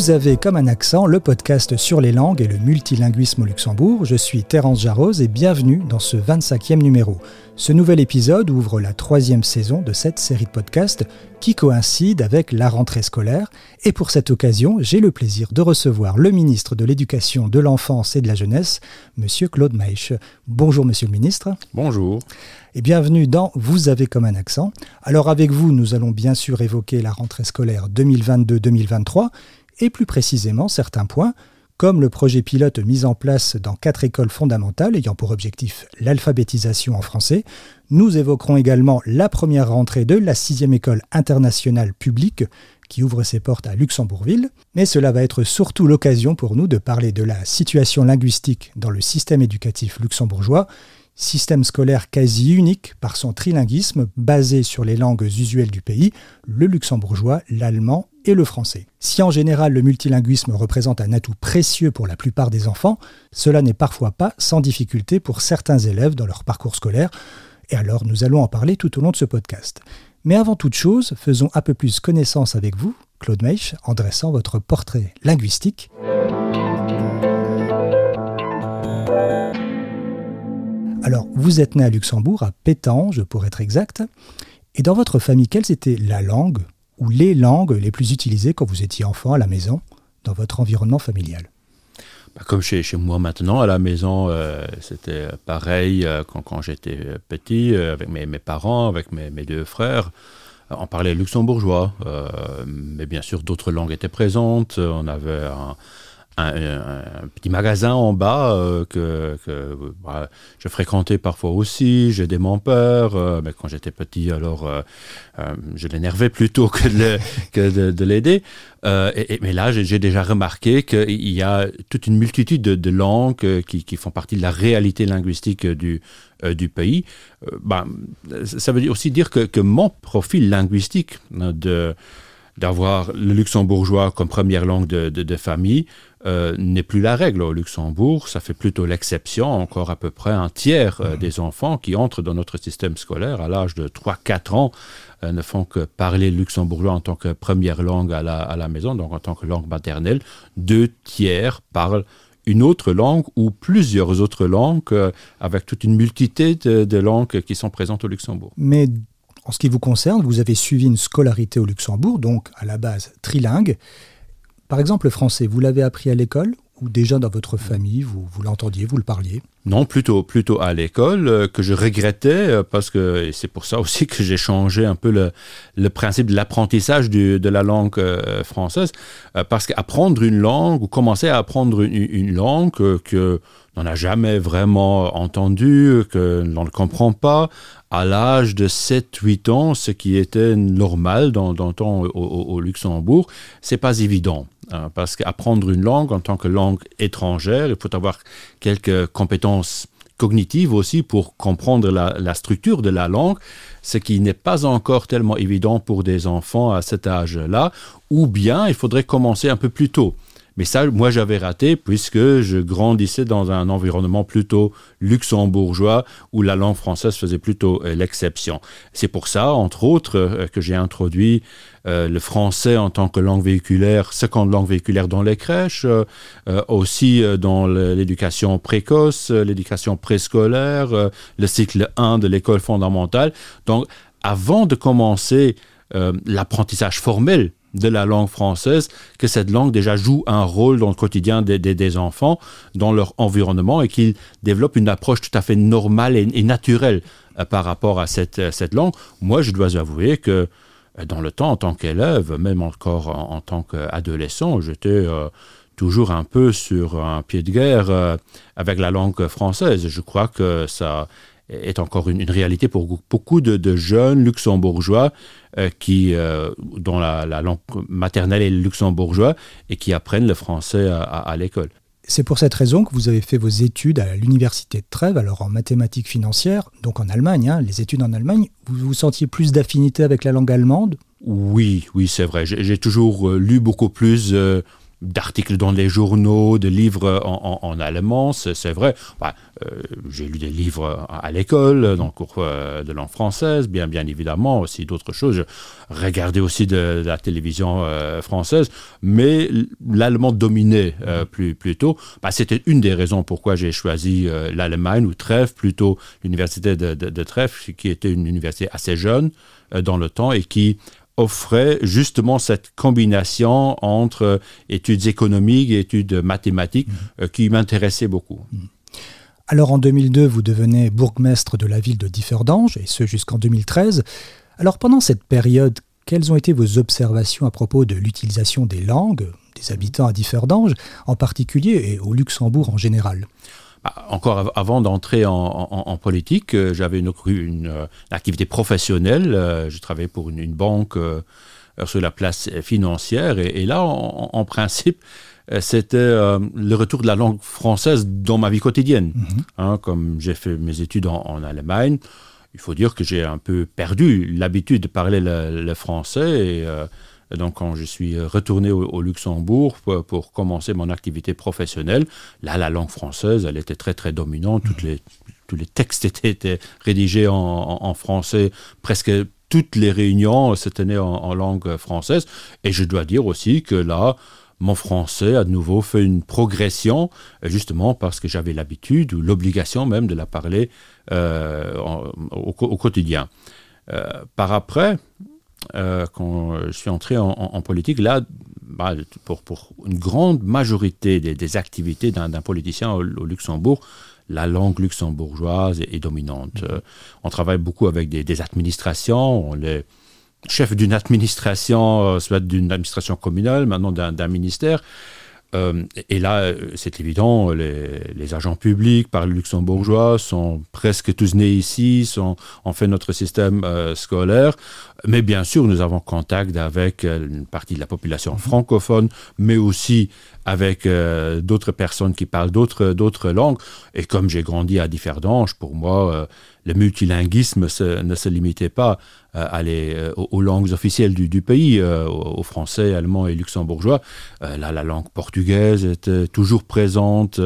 Vous avez comme un accent le podcast sur les langues et le multilinguisme au Luxembourg. Je suis Terence Jarose et bienvenue dans ce 25e numéro. Ce nouvel épisode ouvre la troisième saison de cette série de podcasts qui coïncide avec la rentrée scolaire. Et pour cette occasion, j'ai le plaisir de recevoir le ministre de l'Éducation, de l'Enfance et de la Jeunesse, Monsieur Claude Maïch. Bonjour Monsieur le ministre. Bonjour. Et bienvenue dans Vous avez comme un accent. Alors avec vous, nous allons bien sûr évoquer la rentrée scolaire 2022-2023 et plus précisément certains points, comme le projet pilote mis en place dans quatre écoles fondamentales ayant pour objectif l'alphabétisation en français. Nous évoquerons également la première rentrée de la sixième école internationale publique qui ouvre ses portes à Luxembourgville, mais cela va être surtout l'occasion pour nous de parler de la situation linguistique dans le système éducatif luxembourgeois système scolaire quasi unique par son trilinguisme basé sur les langues usuelles du pays, le luxembourgeois, l'allemand et le français. Si en général le multilinguisme représente un atout précieux pour la plupart des enfants, cela n'est parfois pas sans difficulté pour certains élèves dans leur parcours scolaire, et alors nous allons en parler tout au long de ce podcast. Mais avant toute chose, faisons un peu plus connaissance avec vous, Claude Meich, en dressant votre portrait linguistique. Alors, vous êtes né à Luxembourg, à Pétange pour être exact, et dans votre famille, quelles étaient la langue ou les langues les plus utilisées quand vous étiez enfant à la maison, dans votre environnement familial bah, comme chez, moi maintenant, à la maison, euh, c'était pareil euh, quand, j'étais petit, euh, avec mes, mes, parents, avec mes, mes, deux frères. On parlait luxembourgeois, mais bien sûr d'autres langues étaient présentes. On avait un, un, petit magasin en bas euh, que, bah, je fréquentais parfois aussi. J'aidais mon père, euh, mais quand j'étais petit, alors euh, je l'énervais plutôt que de, de, l'aider. mais là, j'ai déjà remarqué qu'il y a toute une multitude de, langues qui, qui, font partie de la réalité linguistique du, du pays. Bah, ça veut aussi dire que, que mon profil linguistique de d'avoir le luxembourgeois comme première langue de, de famille euh, n'est plus la règle au Luxembourg. Ça fait plutôt l'exception. Encore à peu près un tiers euh, mmh. des enfants qui entrent dans notre système scolaire à l'âge de 3-4 ans euh, ne font que parler luxembourgeois en tant que première langue à la, à la maison, donc en tant que langue maternelle. Deux tiers parlent une autre langue ou plusieurs autres langues avec toute une multitude de, de, langues qui sont présentes au Luxembourg. Mais en ce qui vous concerne, vous avez suivi une scolarité au Luxembourg, donc à la base trilingue. Par exemple, le français, vous l'avez appris à l'école ou déjà dans votre famille, vous, vous l'entendiez, vous le parliez? Non, plutôt, plutôt à l'école, euh, que je regrettais, euh, parce que c'est pour ça aussi que j'ai changé un peu le, le principe de l'apprentissage de la langue euh, française, parce qu'apprendre une langue, ou commencer à apprendre une, langue que l'on n'a jamais vraiment entendue, que l'on ne comprend pas, à l'âge de 7-8 ans, ce qui était normal dans, dans temps au, au, au Luxembourg, c'est pas évident. Hein, parce qu'apprendre une langue en tant que langue étrangère, il faut avoir quelques compétences cognitives aussi pour comprendre la, structure de la langue, ce qui n'est pas encore tellement évident pour des enfants à cet âge-là, ou bien il faudrait commencer un peu plus tôt. Mais ça, moi, j'avais raté puisque je grandissais dans un environnement plutôt luxembourgeois où la langue française faisait plutôt euh, l'exception. C'est pour ça, entre autres, euh, que j'ai introduit euh, le français en tant que langue véhiculaire, seconde langue véhiculaire dans les crèches, aussi dans l'éducation précoce, l'éducation préscolaire, le cycle 1 de l'école fondamentale. Donc, avant de commencer l'apprentissage formel de la langue française, que cette langue déjà joue un rôle dans le quotidien des, des, enfants, dans leur environnement, et qu'ils développent une approche tout à fait normale et, naturelle euh, par rapport à cette, cette langue. Moi, je dois avouer que dans le temps, en tant qu'élève, même encore en, en tant qu'adolescent, j'étais euh, toujours un peu sur un pied de guerre euh, avec la langue française. Je crois que ça est encore une, une réalité pour beaucoup de, de jeunes luxembourgeois euh, qui, euh, dont la, la, langue maternelle est le luxembourgeois et qui apprennent le français à, à, à l'école. C'est pour cette raison que vous avez fait vos études à l'université de Trèves, alors en mathématiques financières, donc en Allemagne, hein, les études en Allemagne. Vous vous sentiez plus d'affinité avec la langue allemande? Oui, oui, c'est vrai. J'ai toujours euh, lu beaucoup plus euh, d'articles dans les journaux, de livres en, allemand, c'est vrai. Bah, j'ai lu des livres à l'école, dans le cours euh, de langue française, bien, bien évidemment, aussi d'autres choses. Je regardais aussi de, la télévision euh, française, mais l'allemand dominait plus, plutôt. Bah, C'était une des raisons pourquoi j'ai choisi l'Allemagne, ou Trèves, plutôt l'université de, de, de Trèves, qui était une université assez jeune dans le temps et qui offrait justement cette combination entre études économiques et études mathématiques mmh. euh, qui m'intéressait beaucoup. Mmh. Alors en 2002, vous devenez bourgmestre de la ville de Differdange, et ce jusqu'en 2013. Alors pendant cette période, quelles ont été vos observations à propos de l'utilisation des langues des habitants à Differdange, en particulier, et au Luxembourg en général? Bah, encore avant d'entrer en, politique, euh, j'avais une, euh, activité professionnelle. Euh, je travaillais pour une, banque sur la place financière. Et, là, en, principe, c'était le retour de la langue française dans ma vie quotidienne. Mhm. Hein, comme j'ai fait mes études en, Allemagne, il faut dire que j'ai un peu perdu l'habitude de parler le, français. Et, donc, quand je suis retourné au, Luxembourg pour, commencer mon activité professionnelle, là, la langue française, elle était très, très dominante. Toutes les, tous les textes étaient, rédigés en, français. Presque toutes les réunions se tenaient en, langue française. Et je dois dire aussi que là, mon français a de nouveau fait une progression, justement parce que j'avais l'habitude ou l'obligation même de la parler euh, au, quotidien. Euh, par après, euh, quand je suis entré en, politique, là, bah, pour, pour, une grande majorité des, activités d'un politicien au, Luxembourg, la langue luxembourgeoise est, dominante. Euh, on travaille beaucoup avec des, administrations. On est chef d'une administration, euh, soit d'une administration communale, maintenant d'un ministère. Euh, et là, c'est évident, les, agents publics par le luxembourgeois sont presque tous nés ici, sont, ont fait notre système euh, scolaire. Mais bien sûr, nous avons contact avec une partie de la population francophone, mais aussi avec d'autres personnes qui parlent d'autres langues. Et comme j'ai grandi à Differdange, pour moi, le multilinguisme ne se limitait pas euh, euh, aux, langues officielles du, pays, euh, au français, allemand et luxembourgeois. là, la langue portugaise était toujours présente,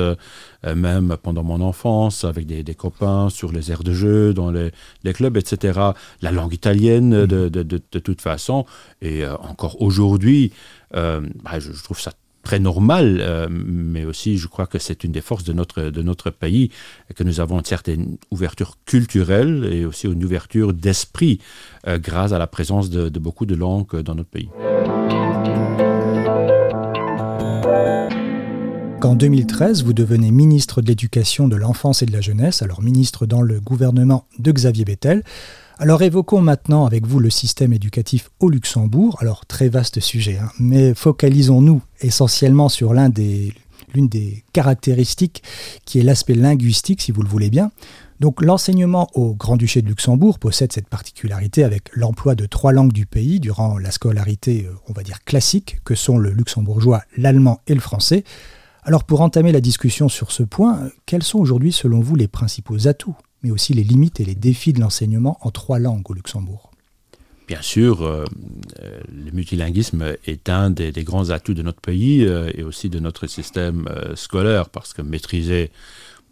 même pendant mon enfance, avec des, copains sur les aires de jeu, dans les, clubs, etc. La langue italienne, de, de, toute façon. Et encore aujourd'hui, bah, je, je trouve ça très normal, euh, mais aussi je crois que c'est une des forces de notre, de notre pays, que nous avons une certaine ouverture culturelle et aussi une ouverture d'esprit euh, grâce à la présence de, beaucoup de langues dans notre pays. En 2013, vous devenez ministre de l'Éducation, de l'Enfance et de la Jeunesse, alors ministre dans le gouvernement de Xavier Bettel. Alors évoquons maintenant avec vous le système éducatif au Luxembourg. Alors très vaste sujet, hein, mais focalisons-nous essentiellement sur l'une des caractéristiques qui est l'aspect linguistique, si vous le voulez bien. Donc l'enseignement au Grand-Duché de Luxembourg possède cette particularité avec l'emploi de trois langues du pays durant la scolarité, euh, on va dire classique, que sont le luxembourgeois, l'allemand et le français. Alors pour entamer la discussion sur ce point, quels sont aujourd'hui selon vous les principaux atouts mais aussi les limites et les défis de l'enseignement en trois langues au Luxembourg. Bien sûr, euh, euh, le multilinguisme est un des, grands atouts de notre pays euh, et aussi de notre système scolaire, parce que maîtriser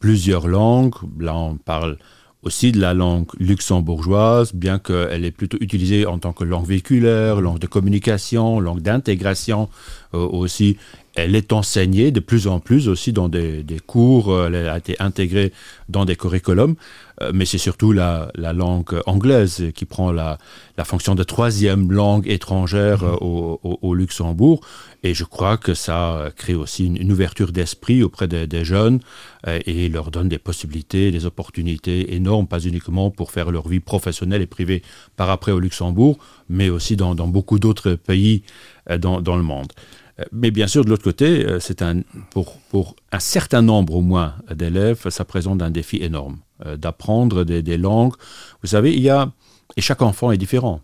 plusieurs langues, là on parle aussi de la langue luxembourgeoise, bien qu'elle est plutôt utilisée en tant que langue véhiculaire, langue de communication, langue d'intégration aussi, elle est enseignée de plus en plus aussi dans des, cours, euh, elle a été intégrée dans des curriculums, euh, mais c'est surtout la, langue anglaise qui prend la, fonction de troisième langue étrangère mmh. euh, au, Luxembourg. Et je crois que ça crée aussi une, ouverture d'esprit auprès des, jeunes et leur donne des possibilités, des opportunités énormes, pas uniquement pour faire leur vie professionnelle et privée par après au Luxembourg, mais aussi dans, beaucoup d'autres pays dans, dans le monde. Euh, mais bien sûr, de l'autre côté, euh, c'est un, pour, pour, un certain nombre au moins d'élèves, ça présente un défi énorme euh, d'apprendre des, langues. Vous savez, il y a, et chaque enfant est différent.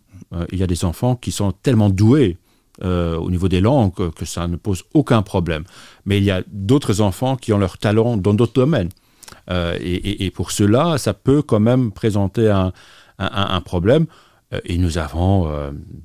il y a des enfants qui sont tellement doués au niveau des langues que ça ne pose aucun problème. Mais il y a d'autres enfants qui ont leur talent dans d'autres domaines. et, pour cela, ça peut quand même présenter un, un problème. Et nous avons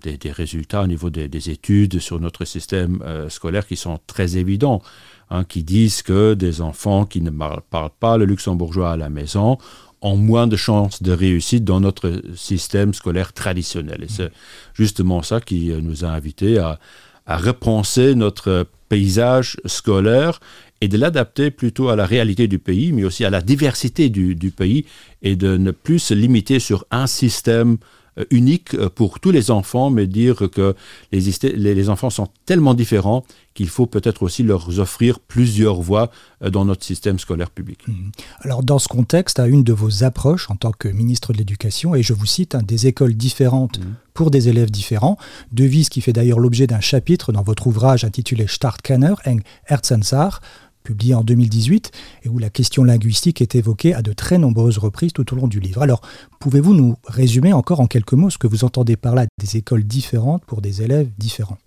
des, résultats au niveau des, études sur notre système scolaire qui sont très évidents, hein, qui disent que des enfants qui ne parlent pas le luxembourgeois à la maison ont moins de chances de réussite dans notre système scolaire traditionnel. Et c'est justement ça qui nous a invités à, repenser notre paysage scolaire et de l'adapter plutôt à la réalité du pays, mais aussi à la diversité du, pays, et de ne plus se limiter sur un système euh, unique euh, pour tous les enfants, mais dire que les, les enfants sont tellement différents qu'il faut peut-être aussi leur offrir plusieurs voies euh, dans notre système scolaire public. Mhm. Alors dans ce contexte, à une de vos approches en tant que ministre de l'Éducation, et je vous cite, des écoles différentes mhm. pour des élèves différents, devise qui fait d'ailleurs l'objet d'un chapitre dans votre ouvrage intitulé Startkanner eng Herzensar, publié en 2018, et où la question linguistique est évoquée à de très nombreuses reprises tout au long du livre. Alors, pouvez-vous nous résumer encore en quelques mots ce que vous entendez par là des écoles différentes pour des élèves différents?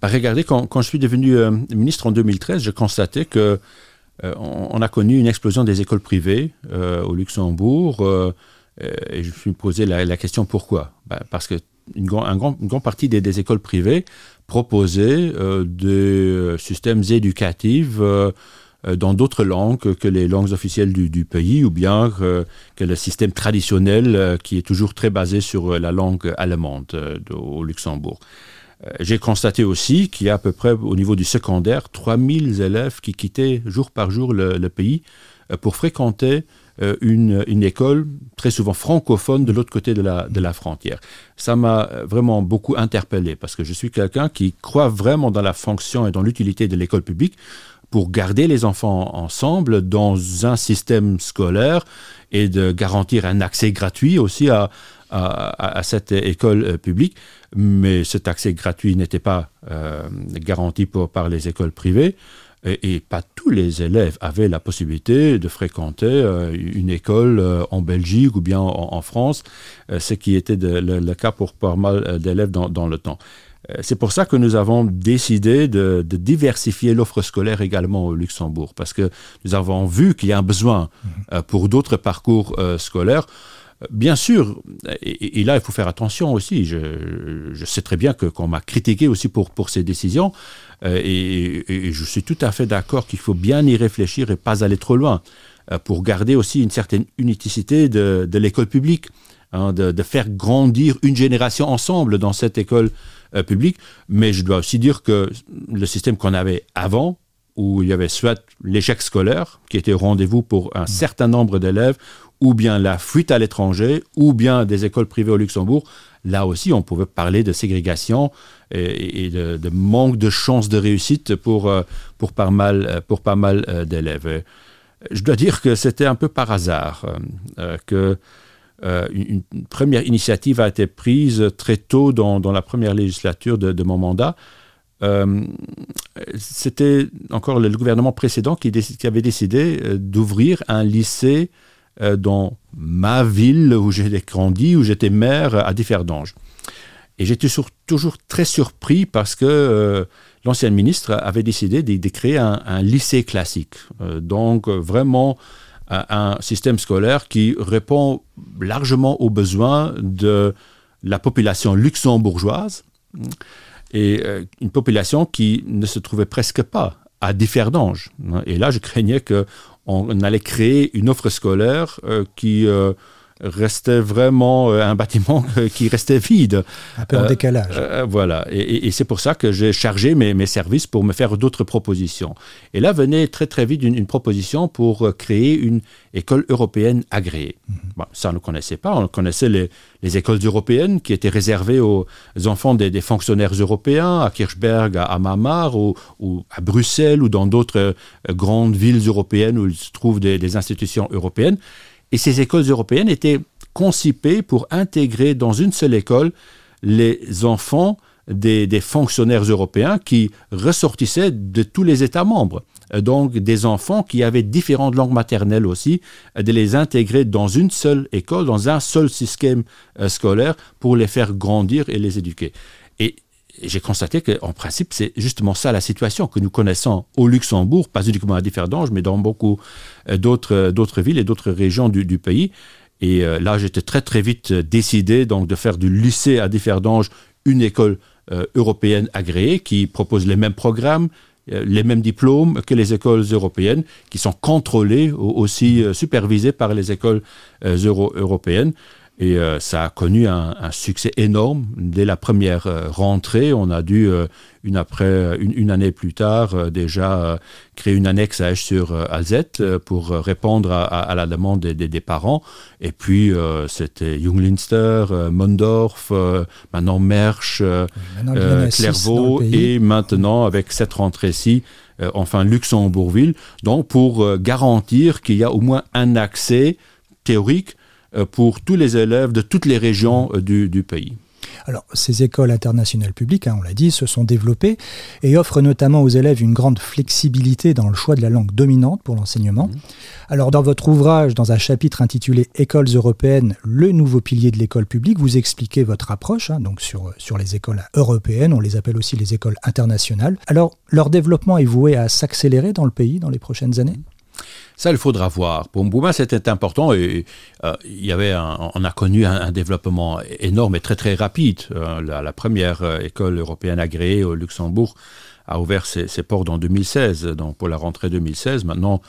Bah, Regardez, quand, je suis devenu euh, ministre en 2013, je constatais que euh, on, a connu une explosion des écoles privées euh, au Luxembourg, et je me suis posé la, question pourquoi? Bah, Parce que une, grande partie des, écoles privées proposaient euh, des euh, systèmes éducatifs euh, dans d'autres langues que les langues officielles du, pays, ou bien que, le système traditionnel qui est toujours très basé sur la langue allemande au Luxembourg. J'ai constaté aussi qu'il y a à peu près au niveau du secondaire 3000 élèves qui quittaient jour par jour le pays pour fréquenter euh, une, école très souvent francophone de l'autre côté de la, frontière. Ça m'a vraiment beaucoup interpellé parce que je suis quelqu'un qui croit vraiment dans la fonction et dans l'utilité de l'école publique pour garder les enfants ensemble dans un système scolaire et de garantir un accès gratuit aussi à, cette école euh, publique. Mais cet accès gratuit n'était pas euh, garanti par les écoles privées. Et, pas tous les élèves avaient la possibilité de fréquenter euh, une école euh, en Belgique ou bien en, France, euh, ce qui était le, cas pour pas mal d'élèves dans, le temps. C'est pour ça que nous avons décidé de, diversifier l'offre scolaire également au Luxembourg, parce que nous avons vu qu'il y a un besoin mmh. pour d'autres parcours scolaires. Bien sûr, et, là il faut faire attention aussi, je, sais très bien qu'on m'a critiqué aussi pour, pour ces décisions, euh, et, je suis tout à fait d'accord qu'il faut bien y réfléchir et pas aller trop loin euh, pour garder aussi une certaine unicité de, l'école publique, hein, de, faire grandir une génération ensemble dans cette école euh, publique. Mais je dois aussi dire que le système qu'on avait avant, où il y avait soit l'échec scolaire, qui était rendez-vous pour un certain nombre d'élèves, ou bien la fuite à l'étranger, ou bien des écoles privées au Luxembourg, là aussi, on pouvait parler de ségrégation et, de, manque de chances de réussite pour, euh, pour pas mal, pas mal euh, d'élèves. Je dois dire que c'était un peu par hasard euh, que une, première initiative a été prise très tôt dans, la première législature de, mon mandat. c'était encore le gouvernement précédent qui avait décidé d'ouvrir un lycée euh, dans ma ville où j'ai grandi, où j'étais maire à Differdange. Et j'étais toujours très surpris parce que euh, l'ancien ministre avait décidé de, créer un, lycée classique. Euh, donc vraiment un, système scolaire qui répond largement aux besoins de la population luxembourgeoise et une population qui ne se trouvait presque pas à Differdange. Et là, je craignais que on allait créer une offre scolaire euh, qui euh, restait vraiment euh, un bâtiment qui restait vide. Un peu en décalage. voilà. Et, c'est pour ça que j'ai chargé mes, mes, services pour me faire d'autres propositions. Et là venait très très vite une, proposition pour créer une école européenne agréée. Mhm. ça, on ne connaissait pas. On connaissait les, les, écoles européennes qui étaient réservées aux enfants des, fonctionnaires européens, à Kirchberg, à, Mamar, ou, à Bruxelles, ou dans d'autres grandes villes européennes où il se trouve des, des institutions européennes. Et ces écoles européennes étaient concipées pour intégrer dans une seule école les enfants des, fonctionnaires européens qui ressortissaient de tous les États membres. Donc des enfants qui avaient différentes langues maternelles aussi, de les intégrer dans une seule école, dans un seul système euh, scolaire pour les faire grandir et les éduquer. J'ai constaté qu'en principe, c'est justement ça la situation que nous connaissons au Luxembourg, pas uniquement à Differdange, mais dans beaucoup euh, d'autres, d'autres villes et d'autres régions du, pays. Et là, j'étais très très vite décidé donc de faire du lycée à Differdange une école européenne agréée qui propose les mêmes programmes, les mêmes diplômes que les écoles européennes, qui sont contrôlées aussi supervisées par les écoles euro européennes. Et euh, ça a connu un, succès énorme. Dès la première euh, rentrée, on a dû, euh, une, après, une, année plus tard, déjà créer une annexe à H sur Alzette pour répondre à, la demande des, parents. Et puis, c'était Junglinster, Mondorf, maintenant Mersch, Clairvaux, et maintenant, avec cette rentrée-ci, enfin Luxembourgville. Donc, pour garantir qu'il y a au moins un accès théorique euh, pour tous les élèves de toutes les régions euh, du, pays. Alors, ces écoles internationales publiques, hein, on l'a dit, se sont développées et offrent notamment aux élèves une grande flexibilité dans le choix de la langue dominante pour l'enseignement. Mmh. Alors, dans votre ouvrage, dans un chapitre intitulé Écoles européennes, le nouveau pilier de l'école publique, vous expliquez votre approche hein, donc sur, sur les écoles européennes, on les appelle aussi les écoles internationales. Alors, leur développement est voué à s'accélérer dans le pays dans les prochaines années? Ça, il faudra voir. Pour moi, c'était important et euh, il y avait on a connu un, développement énorme et très très rapide. Euh, la, première euh, école européenne agréée au Luxembourg a ouvert ses, ses, portes en 2016, donc pour la rentrée 2016. Maintenant,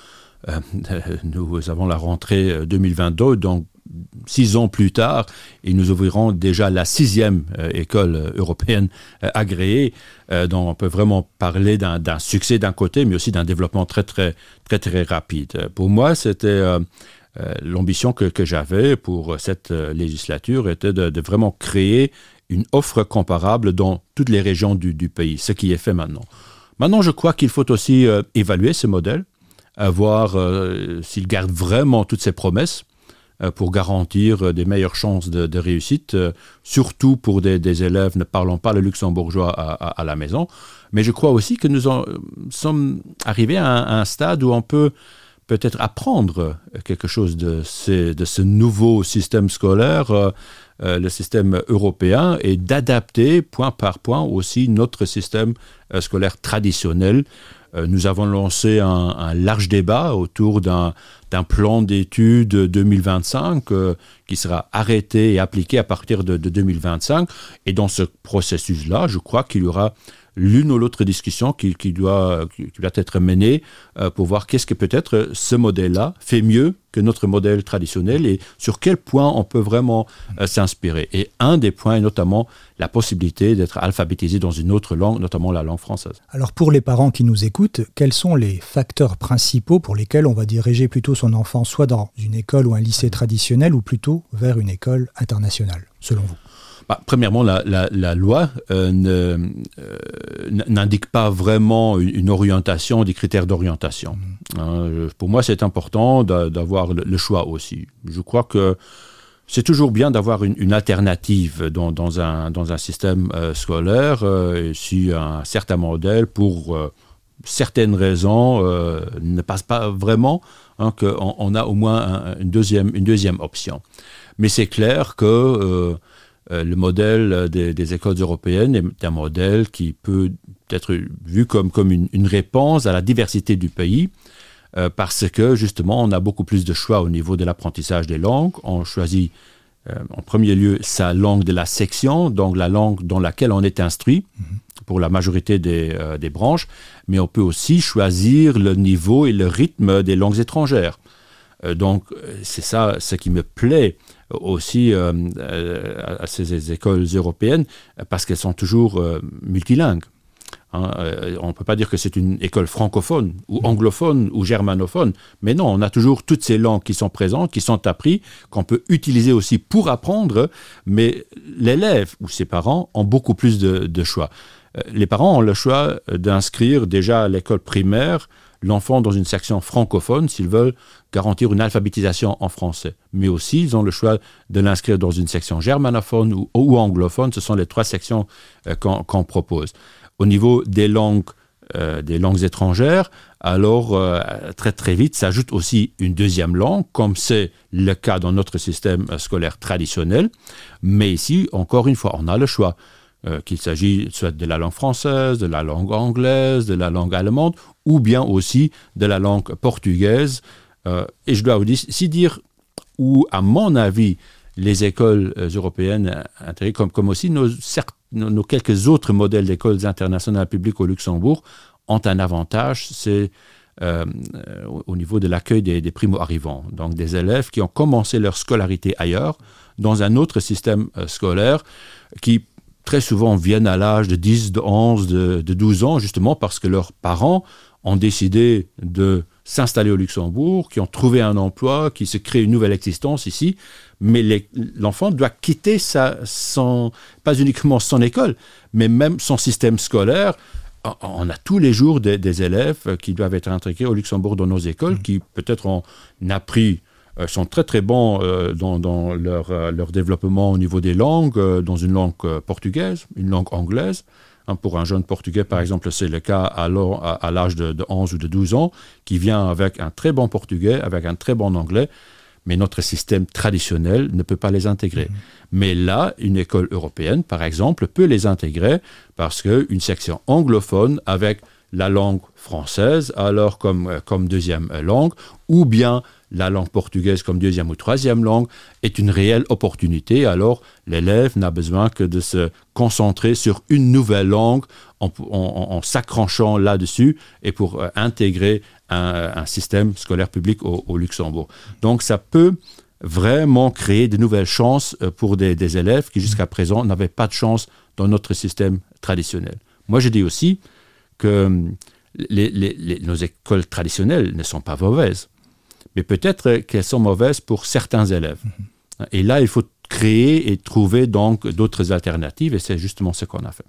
nous avons la rentrée 2022, donc six ans plus tard, et nous ouvrirons déjà la sixième euh, école européenne euh, agréée, euh, dont on peut vraiment parler d'un succès d'un côté, mais aussi d'un développement très, très, très, très rapide. Pour moi, c'était l'ambition que, j'avais pour cette législature, était de, vraiment créer une offre comparable dans toutes les régions du, du pays, ce qui est fait maintenant. Maintenant, je crois qu'il faut aussi évaluer ce modèle, voir s'il garde vraiment toutes ses promesses euh, pour garantir euh, des meilleures chances de, réussite, euh, surtout pour des, élèves ne parlant pas le luxembourgeois à, la maison. Mais je crois aussi que nous sommes arrivés à un, stade où on peut peut-être apprendre quelque chose de, ce nouveau système scolaire, le système européen, et d'adapter point par point aussi notre système scolaire traditionnel euh, nous avons lancé un, large débat autour d'un plan d'études 2025 euh, qui sera arrêté et appliqué à partir de, de 2025. Et dans ce processus-là, je crois qu'il y aura l'une ou l'autre discussion qui, doit, qui, être menée euh, pour voir qu'est-ce que peut-être ce modèle-là fait mieux que notre modèle traditionnel et sur quel point on peut vraiment euh, s'inspirer. Et un des points est notamment la possibilité d'être alphabétisé dans une autre langue, notamment la langue française. Alors pour les parents qui nous écoutent, quels sont les facteurs principaux pour lesquels on va diriger plutôt son enfant soit dans une école ou un lycée traditionnel ou plutôt vers une école internationale, selon vous? Bah, premièrement, la, loi euh, euh, n'indique pas vraiment une, orientation, des critères d'orientation. Mm. Hein, pour moi, c'est important d'avoir le, choix aussi. Je crois que c'est toujours bien d'avoir une, alternative dans, un, dans un système euh, scolaire si un certain modèle, pour certaines raisons, ne passe pas vraiment, hein, qu'on on a au moins une, deuxième, une deuxième option. Mais c'est clair que euh, le modèle des, écoles européennes est un modèle qui peut être vu comme, comme une, réponse à la diversité du pays, euh, parce que justement, on a beaucoup plus de choix au niveau de l'apprentissage des langues. On choisit euh, en premier lieu sa langue de la section, donc la langue dans laquelle on est instruit mhm. pour la majorité des, des, branches, mais on peut aussi choisir le niveau et le rythme des langues étrangères. donc c'est ça ce qui me plaît aussi euh, euh, à ces écoles européennes parce qu'elles sont toujours euh, multilingues. Hein. on ne peut pas dire que c'est une école francophone ou anglophone ou germanophone, mais non, on a toujours toutes ces langues qui sont présentes, qui sont apprises, qu'on peut utiliser aussi pour apprendre, mais l'élève ou ses parents ont beaucoup plus de choix. Les parents ont le choix d'inscrire déjà à l'école primaire l'enfant dans une section francophone s'ils veulent garantir une alphabétisation en français. Mais aussi, ils ont le choix de l'inscrire dans une section germanophone ou, anglophone. Ce sont les trois sections euh, qu'on propose. Au niveau des langues, euh, des langues étrangères, alors euh, très très vite s'ajoute aussi une deuxième langue, comme c'est le cas dans notre système scolaire traditionnel. Mais ici, encore une fois, on a le choix. Qu'il s'agisse soit de la langue française, de la langue anglaise, de la langue allemande ou bien aussi de la langue portugaise. Euh, et je dois vous dire, si dire où, à mon avis, les écoles européennes intégrées, comme, comme aussi nos, nos, quelques autres modèles d'écoles internationales publiques au Luxembourg, ont un avantage, c'est au niveau de l'accueil des, des primo-arrivants. Donc des élèves qui ont commencé leur scolarité ailleurs, dans un autre système scolaire, qui très souvent viennent à l'âge de 10, de 11, de, 12 ans, justement parce que leurs parents ont décidé de s'installer au Luxembourg, qui ont trouvé un emploi, qui se créent une nouvelle existence ici, mais l'enfant doit quitter sa, son, pas uniquement son école, mais même son système scolaire. On a tous les jours des, élèves qui doivent être intégrés au Luxembourg dans nos écoles, mmh. qui peut-être ont appris sont très très bons euh, dans, leur, euh, leur, développement au niveau des langues, dans une langue portugaise, une langue anglaise. Hein, pour un jeune portugais, par exemple, c'est le cas à, l'âge de, 11 ou de 12 ans, qui vient avec un très bon portugais, avec un très bon anglais, mais notre système traditionnel ne peut pas les intégrer. Mm-hmm. Mais là, une école européenne, par exemple, peut les intégrer parce qu'une section anglophone avec la langue française, alors comme, comme deuxième langue, ou bien la langue portugaise comme deuxième ou troisième langue est une réelle opportunité. Alors, l'élève n'a besoin que de se concentrer sur une nouvelle langue en, s'accrochant là-dessus et pour euh, intégrer un, système scolaire public au, Luxembourg. Donc, ça peut vraiment créer de nouvelles chances euh, pour des, élèves qui jusqu'à présent n'avaient pas de chance dans notre système traditionnel. Moi, je dis aussi que hum, nos écoles traditionnelles ne sont pas mauvaises mais peut-être qu'elles sont mauvaises pour certains élèves. Mhm. Et là, il faut créer et trouver donc d'autres alternatives, et c'est justement ce qu'on a fait.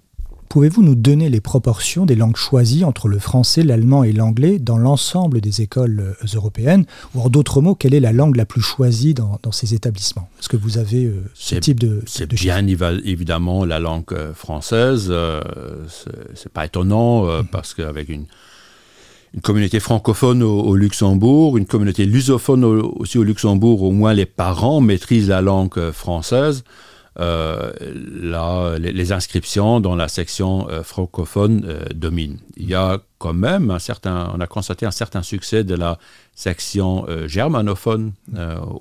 Pouvez-vous nous donner les proportions des langues choisies entre le français, l'allemand et l'anglais dans l'ensemble des écoles euh, européennes? Ou en d'autres mots, quelle est la langue la plus choisie dans, ces établissements? Est-ce que vous avez euh, ce type de C'est bien évidemment la langue euh, française. c'est pas étonnant mhm. parce qu'avec une une communauté francophone au, Luxembourg, une communauté lusophone aussi au Luxembourg, au moins les parents maîtrisent la langue euh, française. Euh, là, les, inscriptions dans la section euh, francophone dominent. Il y a quand même un certain, on a constaté un certain succès de la section germanophone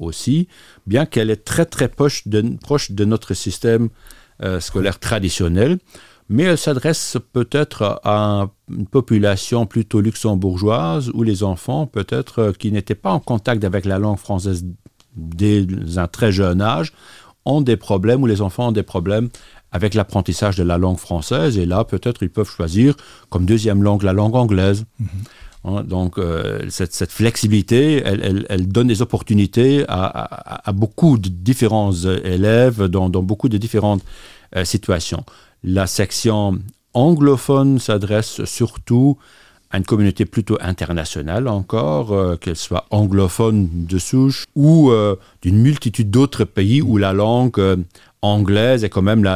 aussi, bien qu'elle est très très proche de, proche de notre système scolaire traditionnel mais elle s'adresse peut-être à une population plutôt luxembourgeoise où les enfants, peut-être, euh, qui n'étaient pas en contact avec la langue française dès un très jeune âge, ont des problèmes, ou les enfants ont des problèmes avec l'apprentissage de la langue française, et là, peut-être, ils peuvent choisir comme deuxième langue la langue anglaise. Mm-hmm. Hein, donc, euh, cette, flexibilité, elle, donne des opportunités à, beaucoup de différents élèves dans, beaucoup de différentes euh, situations. La section anglophone s'adresse surtout à une communauté plutôt internationale encore, euh, qu'elle soit anglophone de souche ou euh, d'une multitude d'autres pays où la langue euh, anglaise est quand même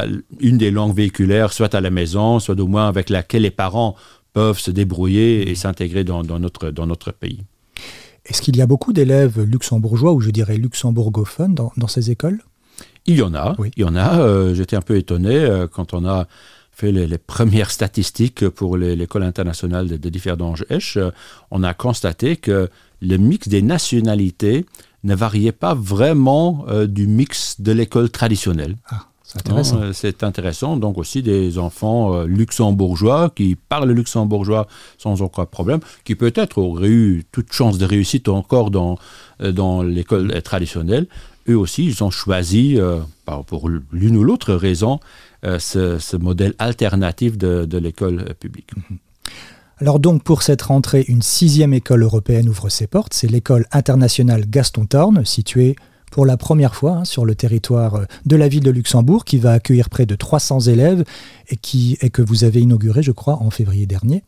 une des langues véhiculaires, soit à la maison, soit au moins avec laquelle les parents peuvent se débrouiller et s'intégrer dans, notre, dans notre pays. Est-ce qu'il y a beaucoup d'élèves luxembourgeois, ou je dirais luxembourgophones, dans ces écoles? Il y en a, oui. il y en a. Euh, j'étais un peu étonné euh, quand on a fait les, premières statistiques pour l'école internationale de, de différents Esch. Euh, on a constaté que le mix des nationalités ne variait pas vraiment du mix de l'école traditionnelle. Ah. C'est intéressant. C'est intéressant. Donc aussi des enfants luxembourgeois qui parlent luxembourgeois sans aucun problème, qui peut-être auraient eu toute chance de réussite encore dans, dans l'école traditionnelle, eux aussi, ils ont choisi, euh, pour l'une ou l'autre raison, euh, ce, modèle alternatif de, l'école publique. Mhm. Alors donc pour cette rentrée, une sixième école européenne ouvre ses portes. C'est l'école internationale Gaston Thorne, située pour la première fois hein, sur le territoire euh, de la ville de Luxembourg, qui va accueillir près de 300 élèves et que vous avez inauguré, je crois, en février dernier.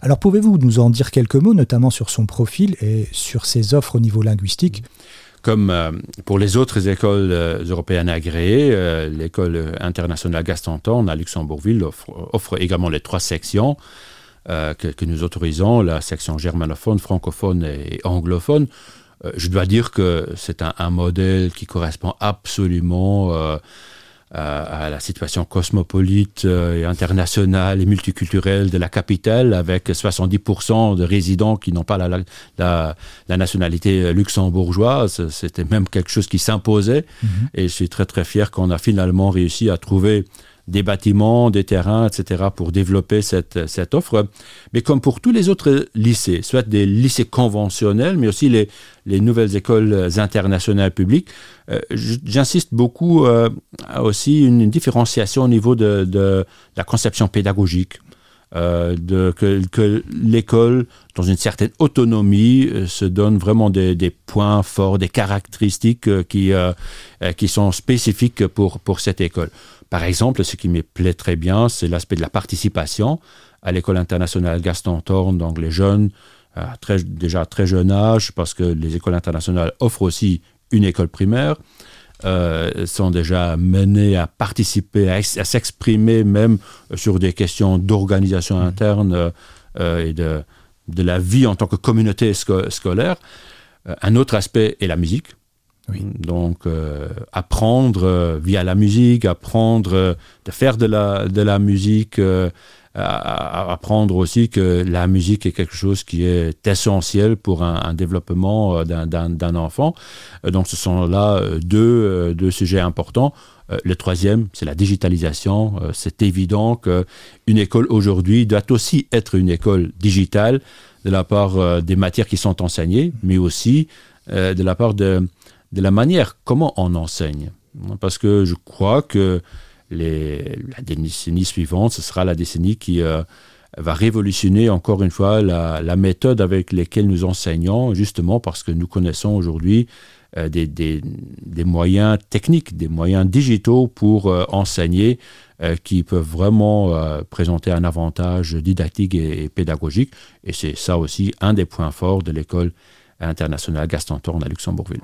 Alors pouvez-vous nous en dire quelques mots, notamment sur son profil et sur ses offres au niveau linguistique? Comme euh, pour les autres écoles euh, européennes agréées, euh, l'école internationale Gaston à Luxembourgville offre, également les trois sections que, nous autorisons, la section germanophone, francophone et anglophone. je dois dire que c'est un, modèle qui correspond absolument à la situation cosmopolite et internationale et multiculturelle de la capitale, avec 70% de résidents qui n'ont pas la, la, nationalité luxembourgeoise. C'était même quelque chose qui s'imposait. Mm-hmm. Et je suis très très fier qu'on a finalement réussi à trouver des bâtiments, des terrains, etc., pour développer cette, cette offre. Mais comme pour tous les autres lycées, soit des lycées conventionnels, mais aussi les, les nouvelles écoles internationales publiques, euh, j'insiste beaucoup euh, aussi une, différenciation au niveau de, de la conception pédagogique. Euh, de, que, l'école, dans une certaine autonomie, se donne vraiment des, des, points forts, des caractéristiques qui, qui sont spécifiques pour, pour cette école. Par exemple, ce qui me plaît très bien, c'est l'aspect de la participation à l'école internationale Gaston Thorne, donc les jeunes, à très, déjà à très jeune âge, parce que les écoles internationales offrent aussi une école primaire, euh, sont déjà menés à participer, à, s'exprimer même sur des questions d'organisation mmh. interne euh, et de, de, la vie en tant que communauté scolaire. Euh, un autre aspect est la musique. Donc, euh, apprendre euh, via la musique, apprendre euh, de faire de la, de la musique, apprendre aussi que la musique est quelque chose qui est essentiel pour un, développement d'un enfant. Donc, ce sont là deux, deux sujets importants. Le troisième, c'est la digitalisation. C'est évident qu'une école aujourd'hui doit aussi être une école digitale de la part des matières qui sont enseignées, mais aussi de la part de de la manière comment on enseigne. Parce que je crois que la décennie suivante, ce sera la décennie qui euh, va révolutionner encore une fois la, méthode avec laquelle nous enseignons, justement parce que nous connaissons aujourd'hui euh, des, moyens techniques, des moyens digitaux pour euh, enseigner qui peuvent vraiment présenter un avantage didactique et, pédagogique. Et c'est ça aussi un des points forts de l'école internationale Gaston Thorne à Luxembourgville.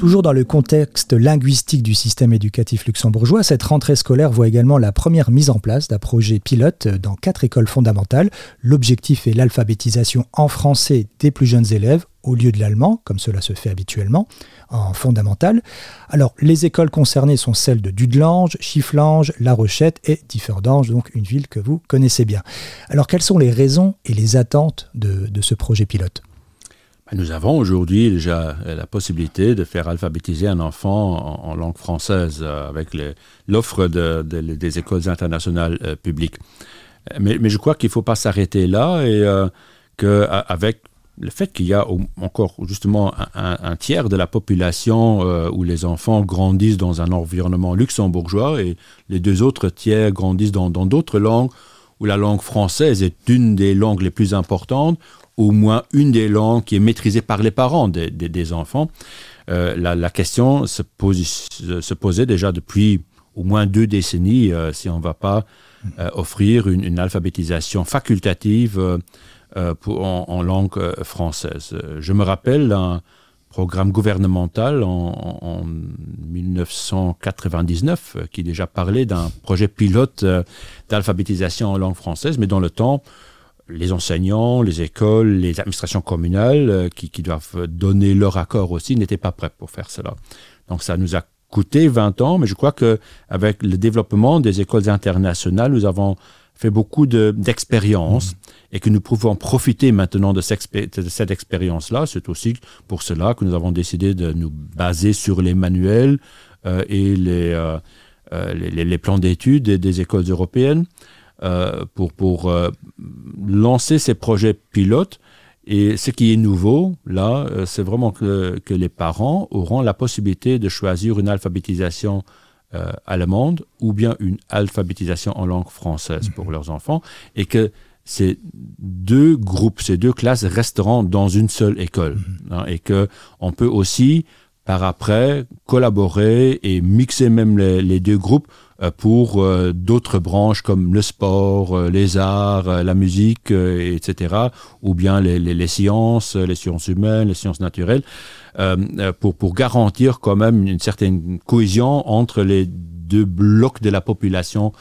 Toujours dans le contexte linguistique du système éducatif luxembourgeois, cette rentrée scolaire voit également la première mise en place d'un projet pilote dans quatre écoles fondamentales. L'objectif est l'alphabétisation en français des plus jeunes élèves au lieu de l'allemand, comme cela se fait habituellement en fondamental. Alors, les écoles concernées sont celles de Dudelange, Chifflange, La Rochette et Differdange, donc une ville que vous connaissez bien. Alors, quelles sont les raisons et les attentes de ce projet pilote? Nous avons aujourd'hui déjà la possibilité de faire alphabétiser un enfant en, langue française euh, avec l'offre des écoles internationales euh, publiques. Mais, je crois qu'il ne faut pas s'arrêter là et euh, qu'avec le fait qu'il y a encore justement un, tiers de la population où les enfants grandissent dans un environnement luxembourgeois et les deux autres tiers grandissent dans d'autres langues où la langue française est une des langues les plus importantes, au moins une des langues qui est maîtrisée par les parents des, enfants. Euh, la, question se, posait déjà depuis au moins deux décennies euh, si on ne va pas euh, offrir une, alphabétisation facultative pour, en, langue française. Je me rappelle un programme gouvernemental en, en 1999 qui déjà parlait d'un projet pilote d'alphabétisation en langue française, mais dans le temps, les enseignants, les écoles, les administrations communales euh, qui, doivent donner leur accord aussi n'étaient pas prêts pour faire cela. Donc ça nous a coûté 20 ans, mais je crois qu'avec le développement des écoles internationales, nous avons fait beaucoup d'expériences mmh. et que nous pouvons profiter maintenant de, cette expérience-là. C'est aussi pour cela que nous avons décidé de nous baser sur les manuels euh, et euh, les, les, plans d'études des écoles européennes. Euh, pour, pour euh, lancer ces projets pilotes. Et ce qui est nouveau, là, euh, c'est vraiment que, que, les parents auront la possibilité de choisir une alphabétisation allemande ou bien une alphabétisation en langue française pour mhm. leurs enfants, et que ces deux groupes, ces deux classes resteront dans une seule école, mhm. hein, et que on peut aussi par après collaborer et mixer même les, les deux groupes pour euh, d'autres branches comme le sport, euh, les arts, la musique, etc., ou bien les, les, les, sciences, les sciences humaines, les sciences naturelles, pour, pour garantir quand même une certaine cohésion entre les deux blocs de la population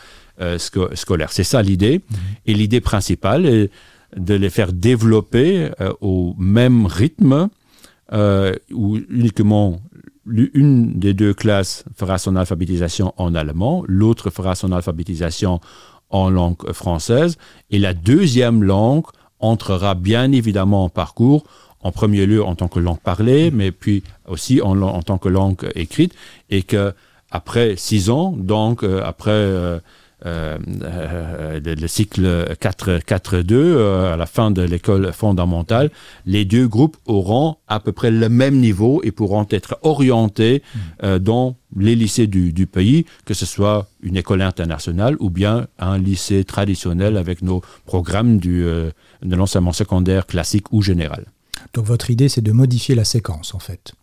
scolaire. C'est ça l'idée. Mm-hmm. Et l'idée principale est de les faire développer au même rythme où uniquement une des deux classes fera son alphabétisation en allemand, l'autre fera son alphabétisation en langue française, et la deuxième langue entrera bien évidemment en parcours, en premier lieu en tant que langue parlée, mais puis aussi en, en tant que langue écrite, et que après six ans, donc euh, après euh, euh, euh, le, cycle 4-2 euh, à la fin de l'école fondamentale, les deux groupes auront à peu près le même niveau et pourront être orientés mmh. dans les lycées du, du, pays, que ce soit une école internationale ou bien un lycée traditionnel avec nos programmes du, de l'enseignement secondaire classique ou général. Donc votre idée, c'est de modifier la séquence, en fait.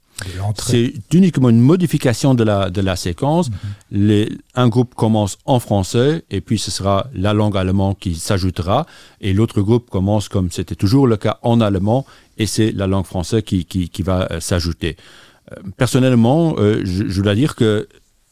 C'est uniquement une modification de la, de la séquence. Mm -hmm. Les, un groupe commence en français et puis ce sera la langue allemande qui s'ajoutera et l'autre groupe commence comme c'était toujours le cas en allemand et c'est la langue française qui, qui, qui va euh, s'ajouter. Euh, personnellement, euh, je, je, dois dire que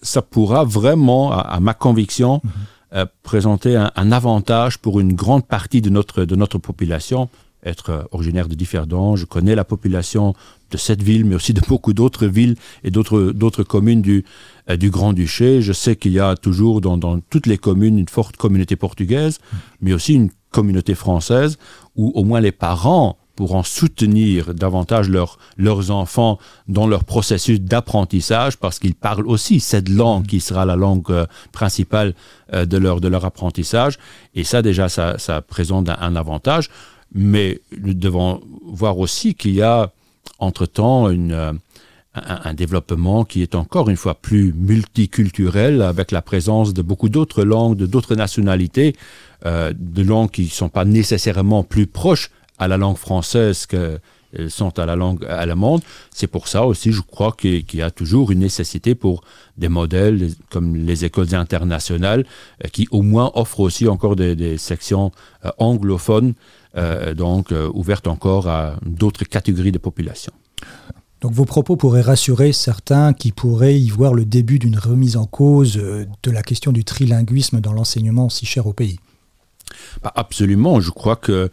ça pourra vraiment, à, à ma conviction, mm -hmm. euh, présenter un, un, avantage pour une grande partie de notre, de notre population être originaire de Differdan, je connais la population de cette ville, mais aussi de beaucoup d'autres villes et d'autres communes du, euh, du Grand-Duché. Je sais qu'il y a toujours dans, dans, toutes les communes une forte communauté portugaise, mais aussi une communauté française, où au moins les parents pourront soutenir davantage leur, leurs enfants dans leur processus d'apprentissage parce qu'ils parlent aussi cette langue qui sera la langue euh, principale euh, de, leur, de leur apprentissage. Et ça, déjà, ça, ça présente un avantage mais nous devons voir aussi qu'il y a entre-temps euh, un, un, développement qui est encore une fois plus multiculturel avec la présence de beaucoup d'autres langues, de d'autres nationalités, euh, de langues qui ne sont pas nécessairement plus proches à la langue française que sont à la langue allemande. C'est pour ça aussi, je crois qu'il qu y a toujours une nécessité pour des modèles comme les écoles internationales euh, qui au moins offrent aussi encore des, des sections euh, anglophones euh, donc euh, ouverte encore à d'autres catégories de population. Donc vos propos pourraient rassurer certains qui pourraient y voir le début d'une remise en cause euh, de la question du trilinguisme dans l'enseignement si cher au pays. Bah absolument, je crois que euh,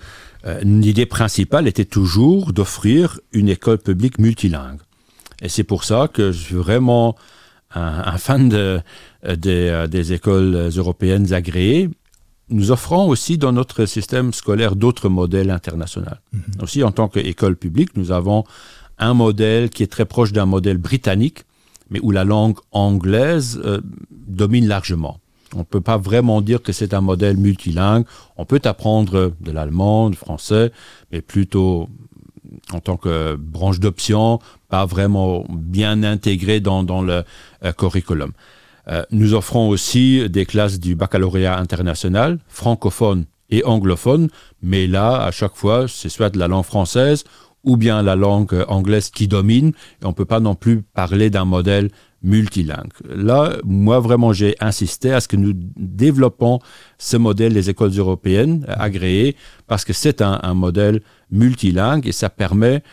l'idée principale était toujours d'offrir une école publique multilingue. Et c'est pour ça que je suis vraiment un, un fan de, de, des écoles européennes agréées, nous offrons aussi dans notre système scolaire d'autres modèles internationaux. -hmm. Aussi, en tant qu'école publique, nous avons un modèle qui est très proche d'un modèle britannique, mais où la langue anglaise euh, domine largement. On ne peut pas vraiment dire que c'est un modèle multilingue. On peut apprendre de l'allemand, du français, mais plutôt en tant que branche d'option, pas vraiment bien intégré dans, le euh, curriculum. Euh, nous offrons aussi des classes du baccalauréat international, francophone et anglophone, mais là, à chaque fois, c'est soit la langue française ou bien la langue anglaise qui domine, et on ne peut pas non plus parler d'un modèle multilingue. Là, moi, vraiment, j'ai insisté à ce que nous développons ce modèle des écoles européennes agréées, parce que c'est un, un modèle multilingue et ça permet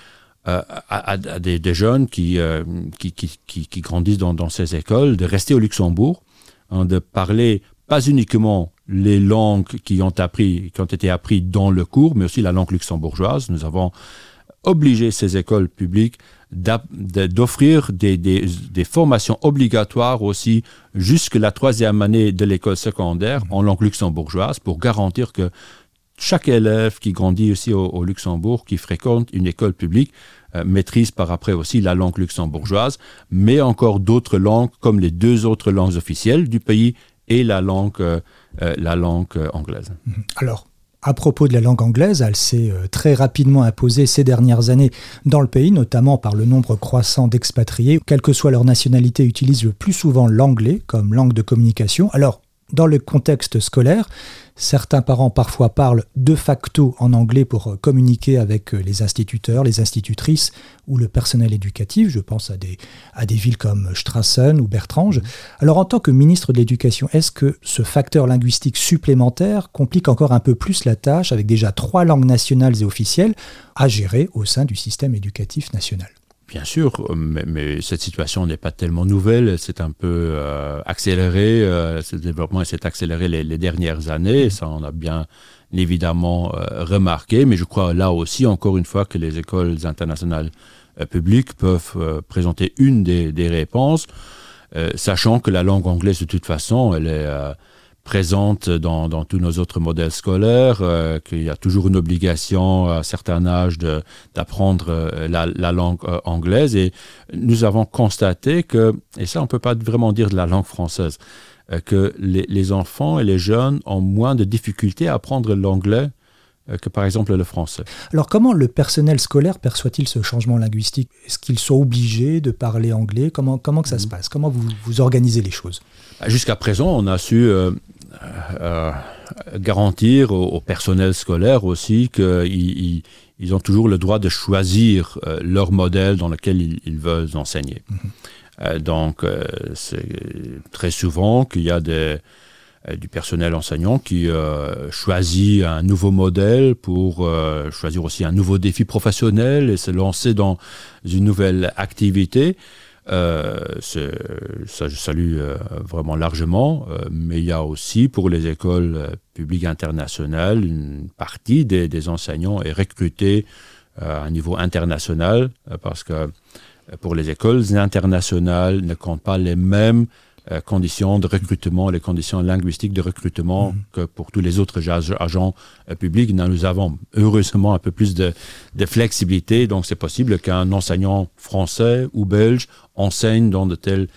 euh, euh, à, à des, des jeunes qui, euh, qui, qui, qui, qui grandissent dans, dans ces écoles de rester au Luxembourg, hein, de parler pas uniquement les langues qui ont, appris, qui ont été apprises dans le cours, mais aussi la langue luxembourgeoise. Nous avons obligé ces écoles publiques d'offrir des, des, des formations obligatoires aussi jusque la troisième année de l'école secondaire en langue luxembourgeoise pour garantir que chaque élève qui grandit aussi au, au Luxembourg, qui fréquente une école publique, euh, maîtrise par après aussi la langue luxembourgeoise, mais encore d'autres langues comme les deux autres langues officielles du pays et la langue, euh, euh la langue euh, anglaise. Alors, à propos de la langue anglaise, elle s'est euh, très rapidement imposée ces dernières années dans le pays, notamment par le nombre croissant d'expatriés. Quelle que soit leur nationalité, utilisent le plus souvent l'anglais comme langue de communication. Alors, dans le contexte scolaire, certains parents parfois parlent de facto en anglais pour euh, communiquer avec euh, les instituteurs, les institutrices ou le personnel éducatif. Je pense à des, à des villes comme Strassen ou Bertrange. Alors en tant que ministre de l'Éducation, est-ce que ce facteur linguistique supplémentaire complique encore un peu plus la tâche avec déjà trois langues nationales et officielles à gérer au sein du système éducatif national? Bien sûr, mais, cette situation n'est pas tellement nouvelle, c'est un peu accéléré, ce développement s'est accéléré les, les, dernières années, ça on a bien évidemment remarqué, mais je crois là aussi, encore une fois, que les écoles internationales publiques peuvent présenter une des, des réponses. Euh, sachant que la langue anglaise, de toute façon, elle est euh, présente dans, tous nos autres modèles scolaires, euh, qu'il y a toujours une obligation à un certain âge d'apprendre la, langue anglaise. Et nous avons constaté que, et ça on ne peut pas vraiment dire de la langue française, que les, les, enfants et les jeunes ont moins de difficultés à apprendre l'anglais euh, que par exemple le français. Alors comment le personnel scolaire perçoit-il ce changement linguistique? Est-ce qu'ils sont obligés de parler anglais? Comment, comment que ça se mhm. passe? Comment vous, vous organisez les choses? Bah, Jusqu'à présent, on a su euh, euh, garantir au, personnel scolaire aussi qu'ils ils, ont toujours le droit de choisir leur modèle dans lequel ils, veulent enseigner. Mhm. donc, c'est très souvent qu'il y a des euh, du personnel enseignant qui euh, choisit un nouveau modèle pour euh, choisir aussi un nouveau défi professionnel et se lancer dans une nouvelle activité. Ça, je salue vraiment largement, mais il y a aussi pour les écoles publiques internationales, une partie des, des enseignants est recrutée à un niveau international parce que pour les écoles internationales ne comptent pas les mêmes euh, conditions de recrutement, les conditions linguistiques de recrutement mhm. que pour tous les autres agents euh, publics. Nous avons heureusement un peu plus de, flexibilité, donc c'est possible qu'un enseignant français ou belge enseigne dans de telles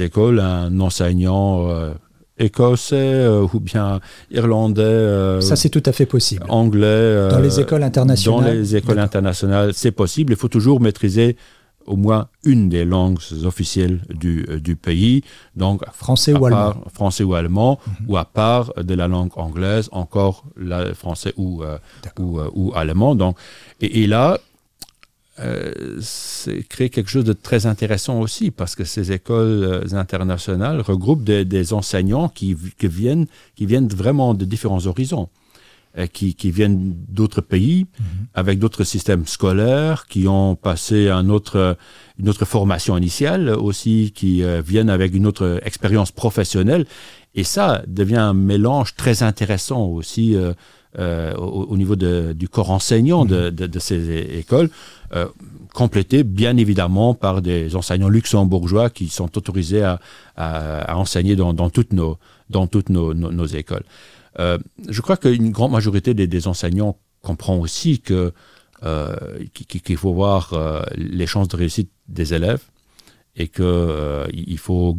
écoles, un enseignant euh, écossais ou bien irlandais. Ça, c'est tout à fait possible. Anglais. dans les écoles internationales. Dans les écoles internationales, c'est possible. Il faut toujours maîtriser au moins une des langues officielles du, euh, du pays, donc français ou allemand, français ou allemand, mhm. ou à part de la langue anglaise, encore la, français ou, euh, ou, euh, ou, allemand. Donc, et, là, c'est créé quelque chose de très intéressant aussi parce que ces écoles internationales regroupent des, des enseignants qui, qui, viennent, qui viennent vraiment de différents horizons. Euh, qui, qui viennent d'autres pays, mhm. avec d'autres systèmes scolaires, qui ont passé un autre, une autre formation initiale aussi, qui euh, viennent avec une autre expérience professionnelle. Et ça devient un mélange très intéressant aussi euh, euh au, au, niveau de, du corps enseignant de, mhm. de, de ces écoles, euh, complété bien évidemment par des enseignants luxembourgeois qui sont autorisés à, à, à enseigner dans, dans, toutes nos, dans toutes nos, nos, nos écoles. Euh, je crois qu'une grande majorité des, enseignants comprend aussi que euh, qu'il faut voir euh, les chances de réussite des élèves et qu'il faut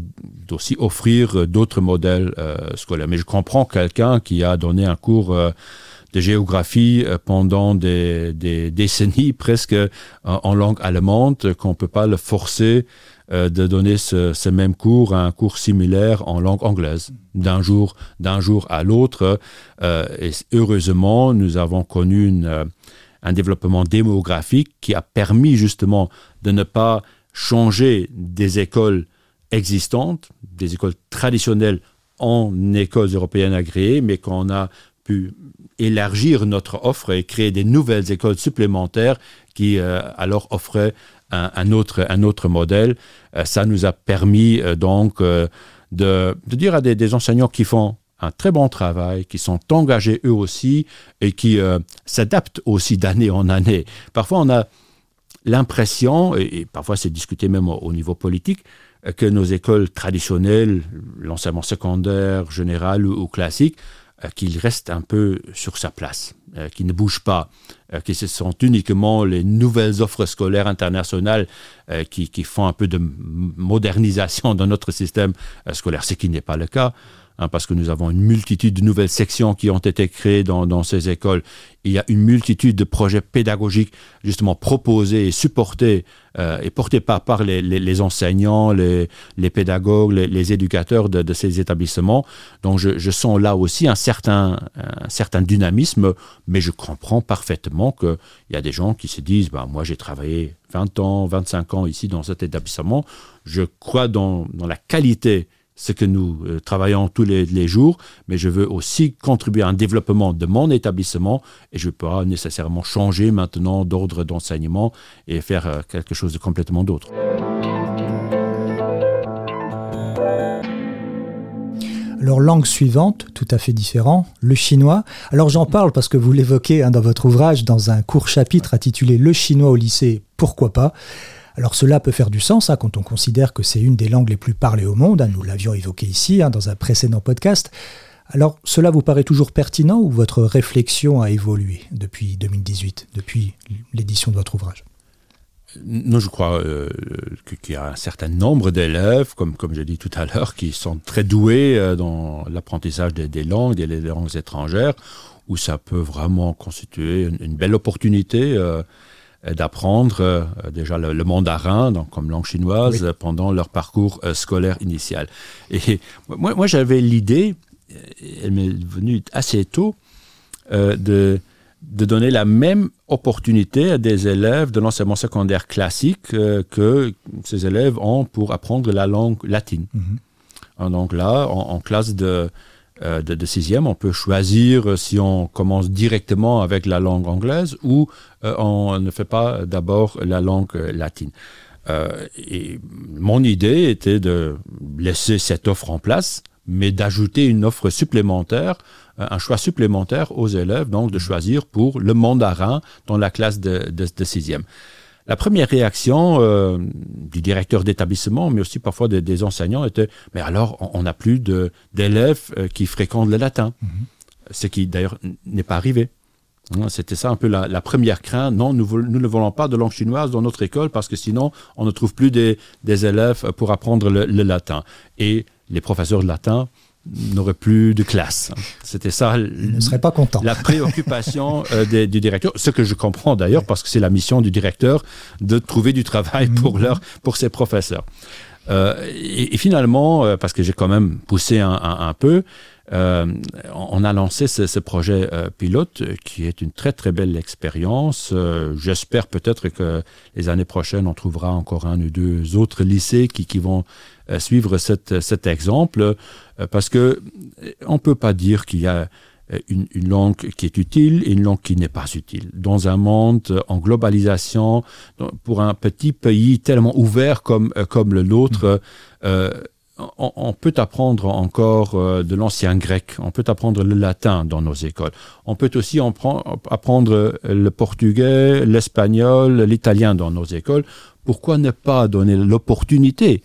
aussi offrir d'autres modèles scolaires. Mais je comprends quelqu'un qui a donné un cours de géographie pendant des, décennies presque en langue allemande, qu'on ne peut pas le forcer euh, de donner ce, même cours un cours similaire en langue anglaise d'un jour à l'autre. Euh, et heureusement, nous avons connu euh, un développement démographique qui a permis justement de ne pas changer des écoles existantes, des écoles traditionnelles en écoles européennes agréées, mais qu'on a pu élargir notre offre et créer des nouvelles écoles supplémentaires qui alors offraient un, autre, un autre modèle. Euh, ça nous a permis euh, donc euh, de, de, dire à des, enseignants qui font un très bon travail, qui sont engagés eux aussi et qui s'adaptent aussi d'année en année. Parfois, on a l'impression, et, parfois c'est discuté même au, niveau politique, que nos écoles traditionnelles, l'enseignement secondaire, général ou classique, qu'il reste un peu sur sa place, euh, qu'il ne bouge pas, euh, que ce sont uniquement les nouvelles offres scolaires internationales qui, qui, font un peu de modernisation dans notre système scolaire, ce qui n'est pas le cas. Hein, parce que nous avons une multitude de nouvelles sections qui ont été créées dans, ces écoles. Il y a une multitude de projets pédagogiques justement proposés et supportés euh, et portés par, par les, enseignants, les, les pédagogues, les, éducateurs de, ces établissements. Donc je, je, sens là aussi un certain, un certain dynamisme, mais je comprends parfaitement qu'il y a des gens qui se disent, bah, moi j'ai travaillé 20 ans, 25 ans ici dans cet établissement, je crois dans, dans la qualité ce que nous euh, travaillons tous les, jours, mais je veux aussi contribuer à un développement de mon établissement et je ne peux pas nécessairement changer maintenant d'ordre d'enseignement et faire euh, quelque chose de complètement d'autre. leur langue suivante, tout à fait différent, le chinois. Alors j'en parle parce que vous l'évoquez hein, dans votre ouvrage, dans un court chapitre intitulé Le chinois au lycée, pourquoi pas? Alors cela peut faire du sens hein, quand on considère que c'est une des langues les plus parlées au monde, hein, nous l'avions évoqué ici hein, dans un précédent podcast. Alors cela vous paraît toujours pertinent ou votre réflexion a évolué depuis 2018, depuis l'édition de votre ouvrage? Non, je crois euh, qu'il y a un certain nombre d'élèves, comme, comme j'ai dit tout à l'heure, qui sont très doués euh, dans l'apprentissage des, langues, des, langues étrangères, où ça peut vraiment constituer une, belle opportunité euh, d'apprendre euh, déjà le, mandarin donc, comme langue chinoise pendant leur parcours euh, scolaire initial. Et moi, moi j'avais l'idée, elle m'est venue assez tôt, euh, de, de donner la même opportunité à des élèves de l'enseignement secondaire classique que ces élèves ont pour apprendre la langue latine. Mhm. Donc là, en classe de euh, de, sixième, on peut choisir euh, si on commence directement avec la langue anglaise ou euh, on ne fait pas d'abord la langue latine. et mon idée était de laisser cette offre en place, mais d'ajouter une offre supplémentaire, un choix supplémentaire aux élèves, donc de choisir pour le mandarin dans la classe de, de sixième. La première réaction euh, du directeur d'établissement, mais aussi parfois des, enseignants, était Mais alors, on n'a plus d'élèves euh, qui fréquentent le latin. Mhm. Ce qui, d'ailleurs, n'est pas arrivé. Hein, c'était ça un peu la, première crainte. Non, nous, nous, ne voulons pas de langue chinoise dans notre école parce que sinon, on ne trouve plus des, élèves pour apprendre le, le latin. Et les professeurs de latin n'aurait plus de classe. C'était ça. ne serait pas content. La préoccupation euh, du directeur, ce que je comprends d'ailleurs parce que c'est la mission du directeur de trouver du travail pour mhm. leur, pour ses professeurs. Euh, et, finalement, euh, parce que j'ai quand même poussé un, peu, on a lancé ce, projet pilote qui est une très très belle expérience. J'espère peut-être que les années prochaines, on trouvera encore un ou deux autres lycées qui, qui vont suivre cet exemple. Euh, parce que euh, on peut pas dire qu'il y a euh, une, langue qui est utile et une langue qui n'est pas utile. Dans un monde en globalisation, pour un petit pays tellement ouvert comme, comme le nôtre, on, peut apprendre encore de l'ancien grec, on peut apprendre le latin dans nos écoles, on peut aussi apprendre le portugais, l'espagnol, l'italien dans nos écoles. Pourquoi ne pas donner l'opportunité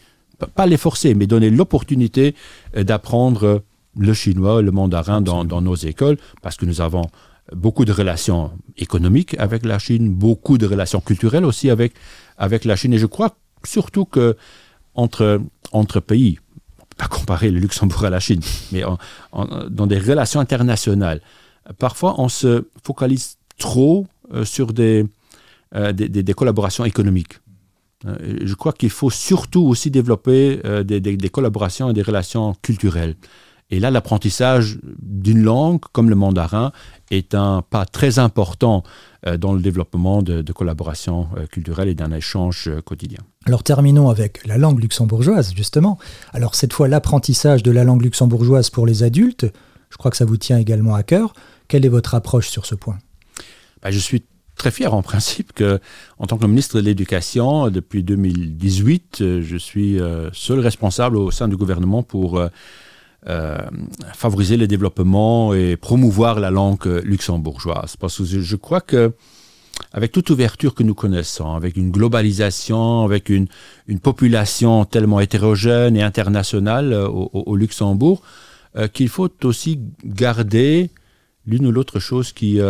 pas les forcer, mais donner l'opportunité euh, d'apprendre le chinois, le mandarin dans, nos écoles, parce que nous avons beaucoup de relations économiques avec la Chine, beaucoup de relations culturelles aussi avec, avec la Chine. Et je crois surtout que entre, entre pays, pas comparer le Luxembourg à la Chine, mais dans des relations internationales, parfois on se focalise trop euh, sur des, euh, des collaborations économiques. Euh, je crois qu'il faut surtout aussi développer des, collaborations et des relations culturelles. Et là, l'apprentissage d'une langue comme le mandarin est un pas très important dans le développement de collaborations culturelles et d'un échange quotidien. Alors terminons avec la langue luxembourgeoise, justement. Alors cette fois, l'apprentissage de la langue luxembourgeoise pour les adultes, je crois que ça vous tient également à cœur. Quelle est votre approche sur ce point? Bah, Je suis très fier en principe que, en tant que ministre de l'Éducation, depuis 2018, euh, je suis euh, seul responsable au sein du gouvernement pour euh, favoriser le développement et promouvoir la langue luxembourgeoise. Parce que je, crois que avec toute ouverture que nous connaissons, avec une globalisation, avec une, une population tellement hétérogène et internationale au, Luxembourg, qu'il faut aussi garder l'une ou l'autre chose qui,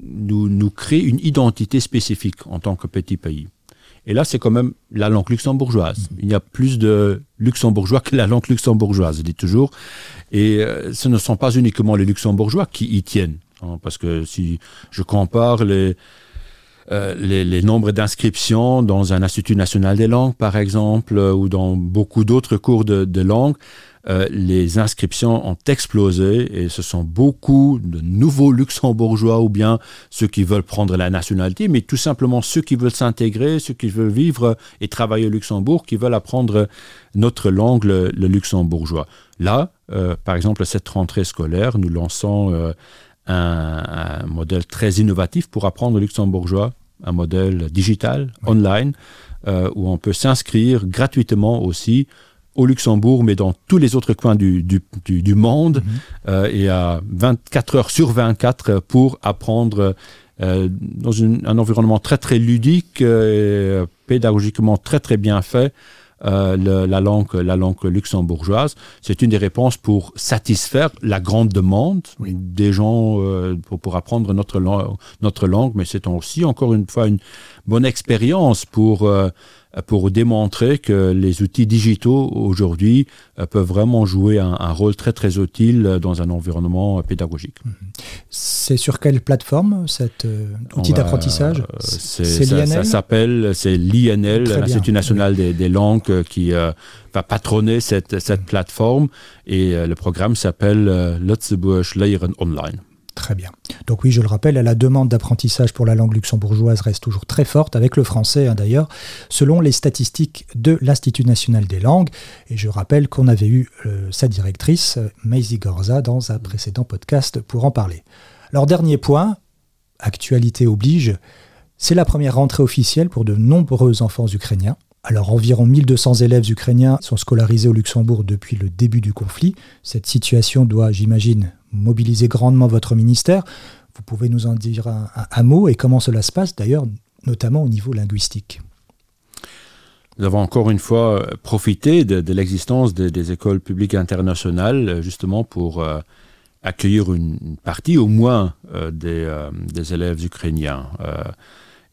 nous, nous crée une identité spécifique en tant que petit pays. Et là, c'est quand même la langue luxembourgeoise. Il y a plus de luxembourgeois que la langue luxembourgeoise, je dis toujours. Et euh, ce ne sont pas uniquement les luxembourgeois qui y tiennent. Hein, parce que si je compare les, euh, les, les, nombres d'inscriptions dans un institut national des langues, par exemple, ou dans beaucoup d'autres cours de, de langue, euh, les inscriptions ont explosé et ce sont beaucoup de nouveaux luxembourgeois ou bien ceux qui veulent prendre la nationalité, mais tout simplement ceux qui veulent s'intégrer, ceux qui veulent vivre et travailler au Luxembourg, qui veulent apprendre notre langue, le, luxembourgeois. Là, euh, par exemple, cette rentrée scolaire, nous lançons euh, un, modèle très innovatif pour apprendre le luxembourgeois, un modèle digital, online, où on peut s'inscrire gratuitement aussi au Luxembourg, mais dans tous les autres coins du, du, du, monde, mhm. euh, et à 24 heures sur 24 pour apprendre euh, dans un environnement très très ludique, euh, pédagogiquement très très bien fait, le, la, langue, la langue luxembourgeoise. C'est une des réponses pour satisfaire la grande demande des gens pour, pour, apprendre notre, notre langue, mais c'est aussi encore une fois une bonne expérience pour pour démontrer que les outils digitaux aujourd'hui euh, peuvent vraiment jouer un, rôle très très utile dans un environnement pédagogique. Mhm. C'est sur quelle plateforme cet euh, outil d'apprentissage euh, C'est l'INL Ça, s'appelle, c'est l'INL, l'Institut national des, langues, qui va patronner cette, cette plateforme et le programme s'appelle Lutzeburg Lehren Online. Très bien. Donc oui, je le rappelle, la demande d'apprentissage pour la langue luxembourgeoise reste toujours très forte, avec le français hein, d'ailleurs, selon les statistiques de l'Institut national des langues. Et je rappelle qu'on avait eu euh, sa directrice, Maisie Gorza, dans un précédent podcast pour en parler. Alors dernier point, actualité oblige, c'est la première rentrée officielle pour de nombreux enfants ukrainiens. Alors environ 1200 élèves ukrainiens sont scolarisés au Luxembourg depuis le début du conflit. Cette situation doit, j'imagine, mobiliser grandement votre ministère. Vous pouvez nous en dire un, mot et comment cela se passe d'ailleurs, notamment au niveau linguistique. Nous avons encore une fois profité de, l'existence des écoles publiques internationales justement pour euh, accueillir une, partie au moins euh, euh, des, élèves ukrainiens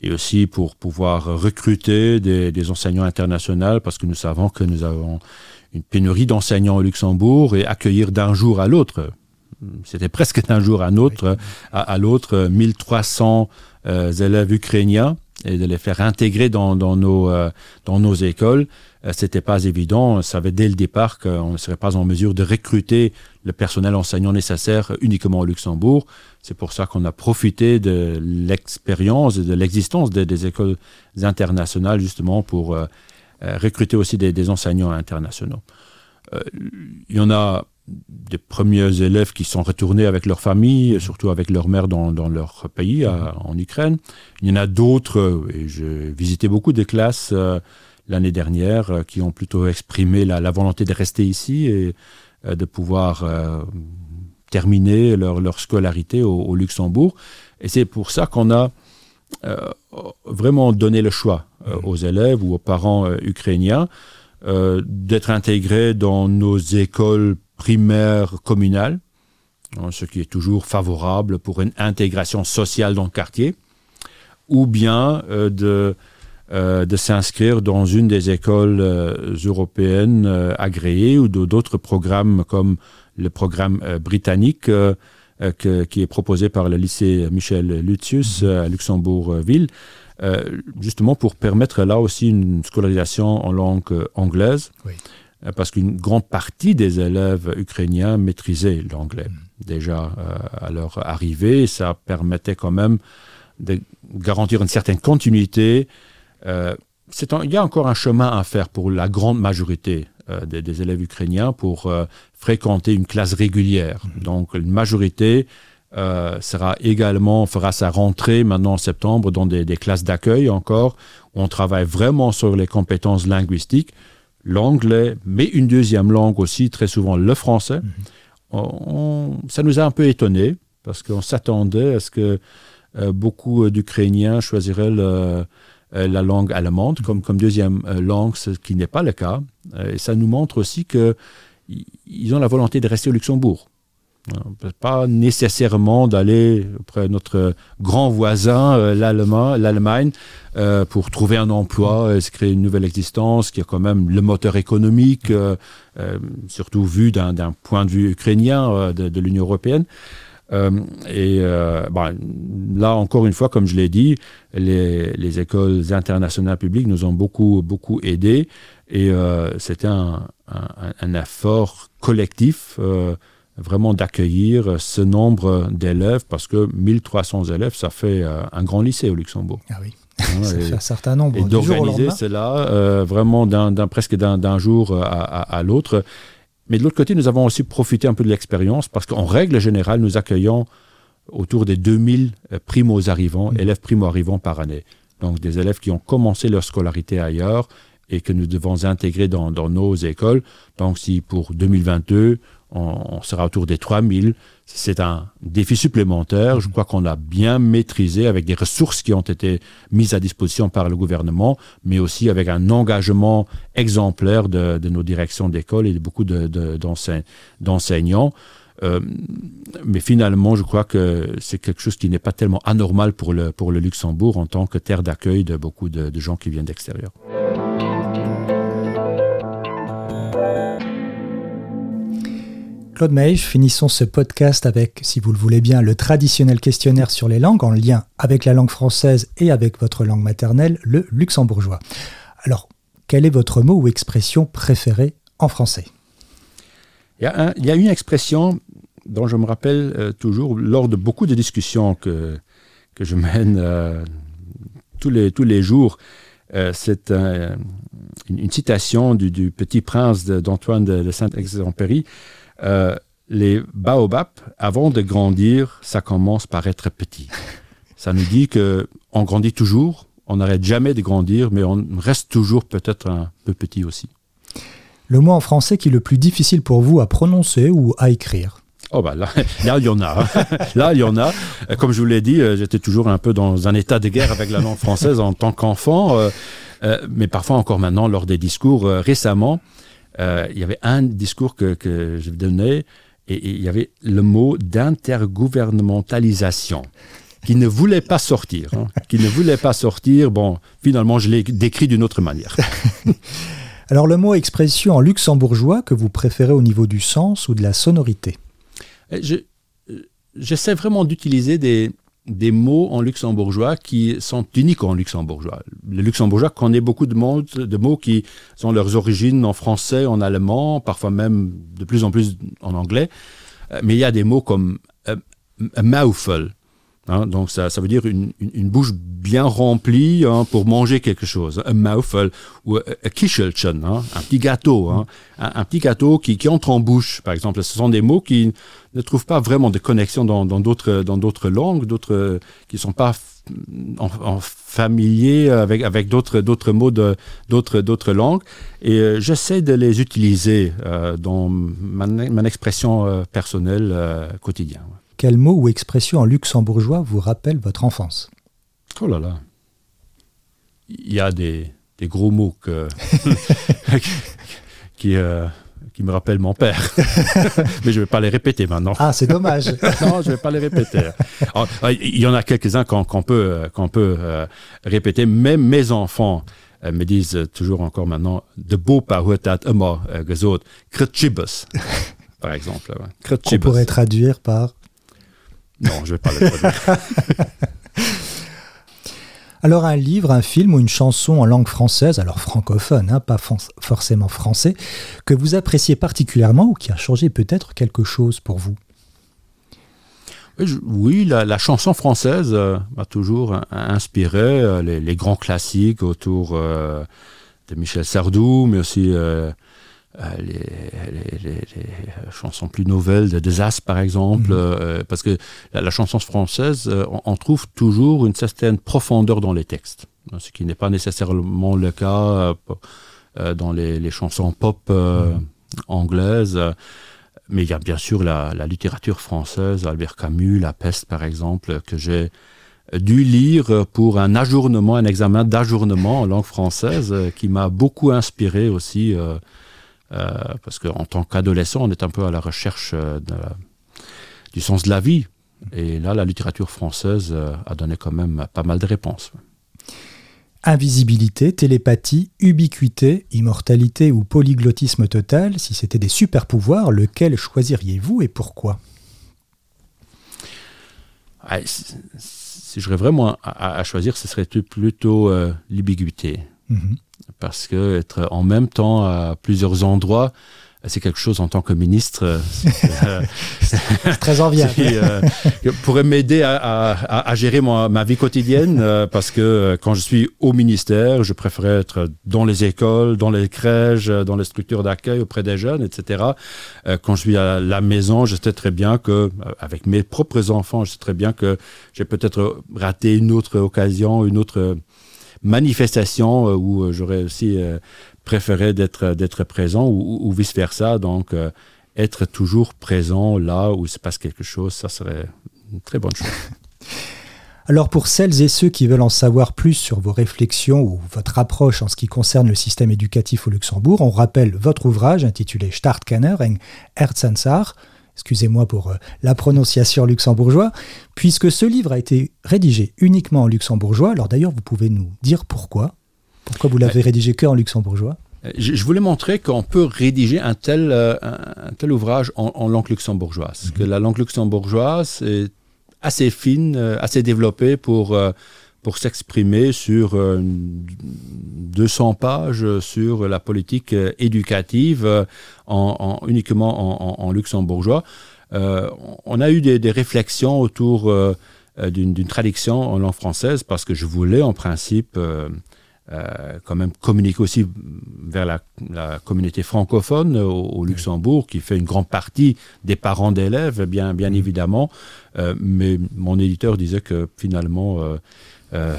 et aussi pour pouvoir recruter des, enseignants internationaux parce que nous savons que nous avons une pénurie d'enseignants au Luxembourg et accueillir d'un jour à l'autre. C'était presque d'un jour à l'autre, à, l'autre, 1300 euh, élèves ukrainiens et de les faire intégrer dans, nos, euh, dans nos écoles, c'était pas évident. On savait dès le départ qu'on ne serait pas en mesure de recruter le personnel enseignant nécessaire uniquement au Luxembourg. C'est pour ça qu'on a profité de l'expérience et de l'existence des, écoles internationales justement pour euh, euh, recruter aussi des, enseignants internationaux. Il y en a des premiers élèves qui sont retournés avec leur famille, surtout avec leur mère dans, leur pays, en Ukraine. Il y en a d'autres, et j'ai visité beaucoup de classes l'année dernière, euh, qui ont plutôt exprimé la, volonté de rester ici et euh, de pouvoir euh, terminer leur, scolarité au, Luxembourg. Et c'est pour ça qu'on a vraiment donné le choix mmh. aux élèves ou aux parents ukrainiens d'être intégrés dans nos écoles primaires communales, hein, ce qui est toujours favorable pour une intégration sociale dans le quartier, ou bien de euh, de s'inscrire dans une des écoles euh, européennes euh, agréées ou d'autres programmes comme le programme britannique qui est proposé par le lycée Michel Lutius mhm. à Luxembourg-Ville, justement pour permettre là aussi une scolarisation en langue anglaise. Parce qu'une grande partie des élèves ukrainiens maîtrisaient l'anglais mhm. déjà à leur arrivée. Ça permettait quand même de garantir une certaine continuité euh, il y a encore un chemin à faire pour la grande majorité euh, des, élèves ukrainiens pour euh, fréquenter une classe régulière. Mhm. Donc, une majorité sera également, fera sa rentrée maintenant en septembre dans des, classes d'accueil encore, où on travaille vraiment sur les compétences linguistiques, l'anglais, mais une deuxième langue aussi, très souvent le français. Mhm. ça nous a un peu étonnés, parce qu'on s'attendait à ce que beaucoup d'Ukrainiens choisiraient le la langue allemande comme, comme deuxième euh, langue, ce qui n'est pas le cas. Euh, et ça nous montre aussi qu'ils ont la volonté de rester au Luxembourg. Pas nécessairement d'aller auprès de notre grand voisin, l'Allemagne, pour trouver un emploi se créer une nouvelle existence qui a quand même le moteur économique, surtout vu d'un point de vue ukrainien de l'Union européenne. Euh, et euh, là, encore une fois, comme je l'ai dit, les, écoles internationales publiques nous ont beaucoup, beaucoup aidés. Et euh, c'était un, un, effort collectif vraiment d'accueillir ce nombre d'élèves parce que 1300 élèves, ça fait un grand lycée au Luxembourg. Ah oui. ça fait un certain nombre. Et d'organiser cela vraiment d'un presque d'un jour à, à l'autre. Mais de l'autre côté, nous avons aussi profité un peu de l'expérience parce qu'en règle générale, nous accueillons autour des 2000 euh, primo-arrivants, mm. élèves primo-arrivants par année. Donc des élèves qui ont commencé leur scolarité ailleurs et que nous devons intégrer dans, nos écoles. Donc si pour 2022, on, sera autour des 3000, c'est un défi supplémentaire. Je mm. crois qu'on a bien maîtrisé avec des ressources qui ont été mises à disposition par le gouvernement, mais aussi avec un engagement exemplaire de, nos directions d'école et de beaucoup d'enseignants. Euh, mais finalement, je crois que c'est quelque chose qui n'est pas tellement anormal pour le, pour le Luxembourg en tant que terre d'accueil de beaucoup de, gens qui viennent d'extérieur. Claude Meige, finissons ce podcast avec, si vous le voulez bien, le traditionnel questionnaire sur les langues en lien avec la langue française et avec votre langue maternelle, le luxembourgeois. Alors, quel est votre mot ou expression préférée en français? Il y, a il y, a une expression dont je me rappelle euh, toujours lors de beaucoup de discussions que, que je mène euh, tous, les, tous les jours. Euh, c'est une, citation du, Petit Prince d'Antoine de, Saint-Exupéry. Les baobabs, avant de grandir, ça commence par être petit. Ça nous dit que on grandit toujours, on n'arrête jamais de grandir, mais on reste toujours peut-être un peu petit aussi. Le mot en français qui est le plus difficile pour vous à prononcer ou à écrire Oh bah là, là, il y en a. là, il y en a. Comme je vous l'ai dit, euh, j'étais toujours un peu dans un état de guerre avec la langue française en tant qu'enfant, euh, euh, mais parfois encore maintenant lors des discours. récemment, il y avait un discours que, que je donnais et, il y avait le mot d'intergouvernementalisation qui ne voulait pas sortir. Hein, qui ne voulait pas sortir. Bon, finalement, je l'ai décrit d'une autre manière. Alors le mot expression en luxembourgeois que vous préférez au niveau du sens ou de la sonorité? J'essaie vraiment d'utiliser des, des mots en luxembourgeois qui sont uniques en luxembourgeois. Le luxembourgeois connaît beaucoup de mots, qui ont leurs origines en français, en allemand, parfois même de plus en plus en anglais. Euh, mais il y a des mots comme euh, mouthful, Hein, donc ça, ça veut dire une, une, bouche bien remplie hein, pour manger quelque chose, un mouthful ou un kichelchen, hein, un petit gâteau, hein, un, petit gâteau qui, qui, entre en bouche, par exemple. Ce sont des mots qui ne trouvent pas vraiment de connexion dans d'autres dans d'autres langues, d'autres qui sont pas en, en familiers avec avec d'autres d'autres mots de d'autres d'autres langues et euh, j'essaie de les utiliser euh, dans ma, ma expression euh, personnelle euh, quotidienne. Quel mot ou expression en luxembourgeois vous rappelle votre enfance? Oh là là. Il y a des, gros mots que, qui, euh, qui me rappellent mon père. Mais je ne vais pas les répéter maintenant. Ah, c'est dommage. non, je ne vais pas les répéter. Ah, il y en a quelques-uns qu'on peut, qu'on peut euh, répéter. Même mes enfants euh, me disent toujours encore maintenant de beau par immer gesot, par exemple. On pourrait traduire par non, je vais pas le Alors un livre, un film ou une chanson en langue française, alors francophone, hein, pas forcément français, que vous appréciez particulièrement ou qui a changé peut-être quelque chose pour vous? Oui, la, chanson française euh, m'a toujours inspiré euh, les, grands classiques autour euh, de Michel Sardou, mais aussi euh, les, chansons plus nouvelles de Desastres, par exemple, mhm. euh, parce que la, chanson française, euh, on, trouve toujours une certaine profondeur dans les textes, ce qui n'est pas nécessairement le cas dans les, chansons pop mhm. anglaises. Mais il y a bien sûr la, la, littérature française, Albert Camus, La peste par exemple, que j'ai dû lire pour un ajournement, un examen d'ajournement en langue française, qui m'a beaucoup inspiré aussi euh, parce qu'en tant qu'adolescent, on est un peu à la recherche euh, du sens de la vie. Et là, la littérature française euh, a donné quand même pas mal de réponses. Invisibilité, télépathie, ubiquité, immortalité ou polyglottisme total, si c'était des super pouvoirs, lequel choisiriez-vous et pourquoi? Ah, si, j'aurais vraiment à, choisir, ce serait plutôt l'ubiguïté. Mhm parce que être en même temps à plusieurs endroits c'est quelque chose en tant que ministre. très enviable. qui pourrait m'aider à, gérer ma vie quotidienne parce que quand je suis au ministère, je préférais être dans les écoles, dans les crèches, dans les structures d'accueil auprès des jeunes, etc. Quand je suis à la maison, je sais très bien que, avec mes propres enfants, je sais très bien que j'ai peut-être raté une autre occasion, une autre manifestation où j'aurais aussi préférer d'être d'être présent ou, vice versa. Donc euh, être toujours présent là où se passe quelque chose, ça serait une très bonne chose. Alors pour celles et ceux qui veulent en savoir plus sur vos réflexions ou votre approche en ce qui concerne le système éducatif au Luxembourg, on rappelle votre ouvrage intitulé Startkanner en Erzensar, excusez-moi pour euh, la prononciation luxembourgeois, puisque ce livre a été rédigé uniquement en luxembourgeois. Alors d'ailleurs, vous pouvez nous dire pourquoi? Pourquoi vous l'avez rédigé que en luxembourgeois? je, voulais montrer qu'on peut rédiger un tel, euh, un, tel ouvrage en, langue luxembourgeoise. Mhm. Que la langue luxembourgeoise est assez fine, euh, assez développée pour, euh, pour s'exprimer sur 200 pages sur la politique éducative en, uniquement en, luxembourgeois. on a eu des, des réflexions autour d'une traduction en langue française parce que je voulais en principe euh, quand même communiquer aussi vers la, communauté francophone au, Luxembourg, qui fait une grande partie des parents d'élèves, bien, bien évidemment. Euh, mais mon éditeur disait que finalement, euh,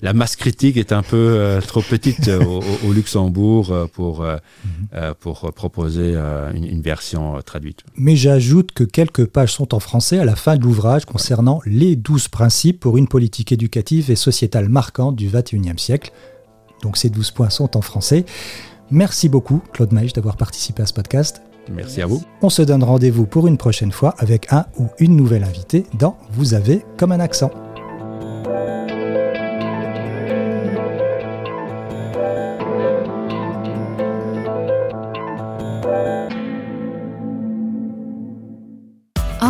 la, masse critique est un peu trop petite au, Luxembourg pour, mmh. pour proposer une, une, version traduite. Mais j'ajoute que quelques pages sont en français à la fin de l'ouvrage concernant les 12 principes pour une politique éducative et sociétale marquante du XXIe siècle. Donc ces 12 points sont en français. Merci beaucoup, Claude Maïch, d'avoir participé à ce podcast. Merci à vous. On se donne rendez-vous pour une prochaine fois avec un ou une nouvelle invitée dans Vous avez comme un accent.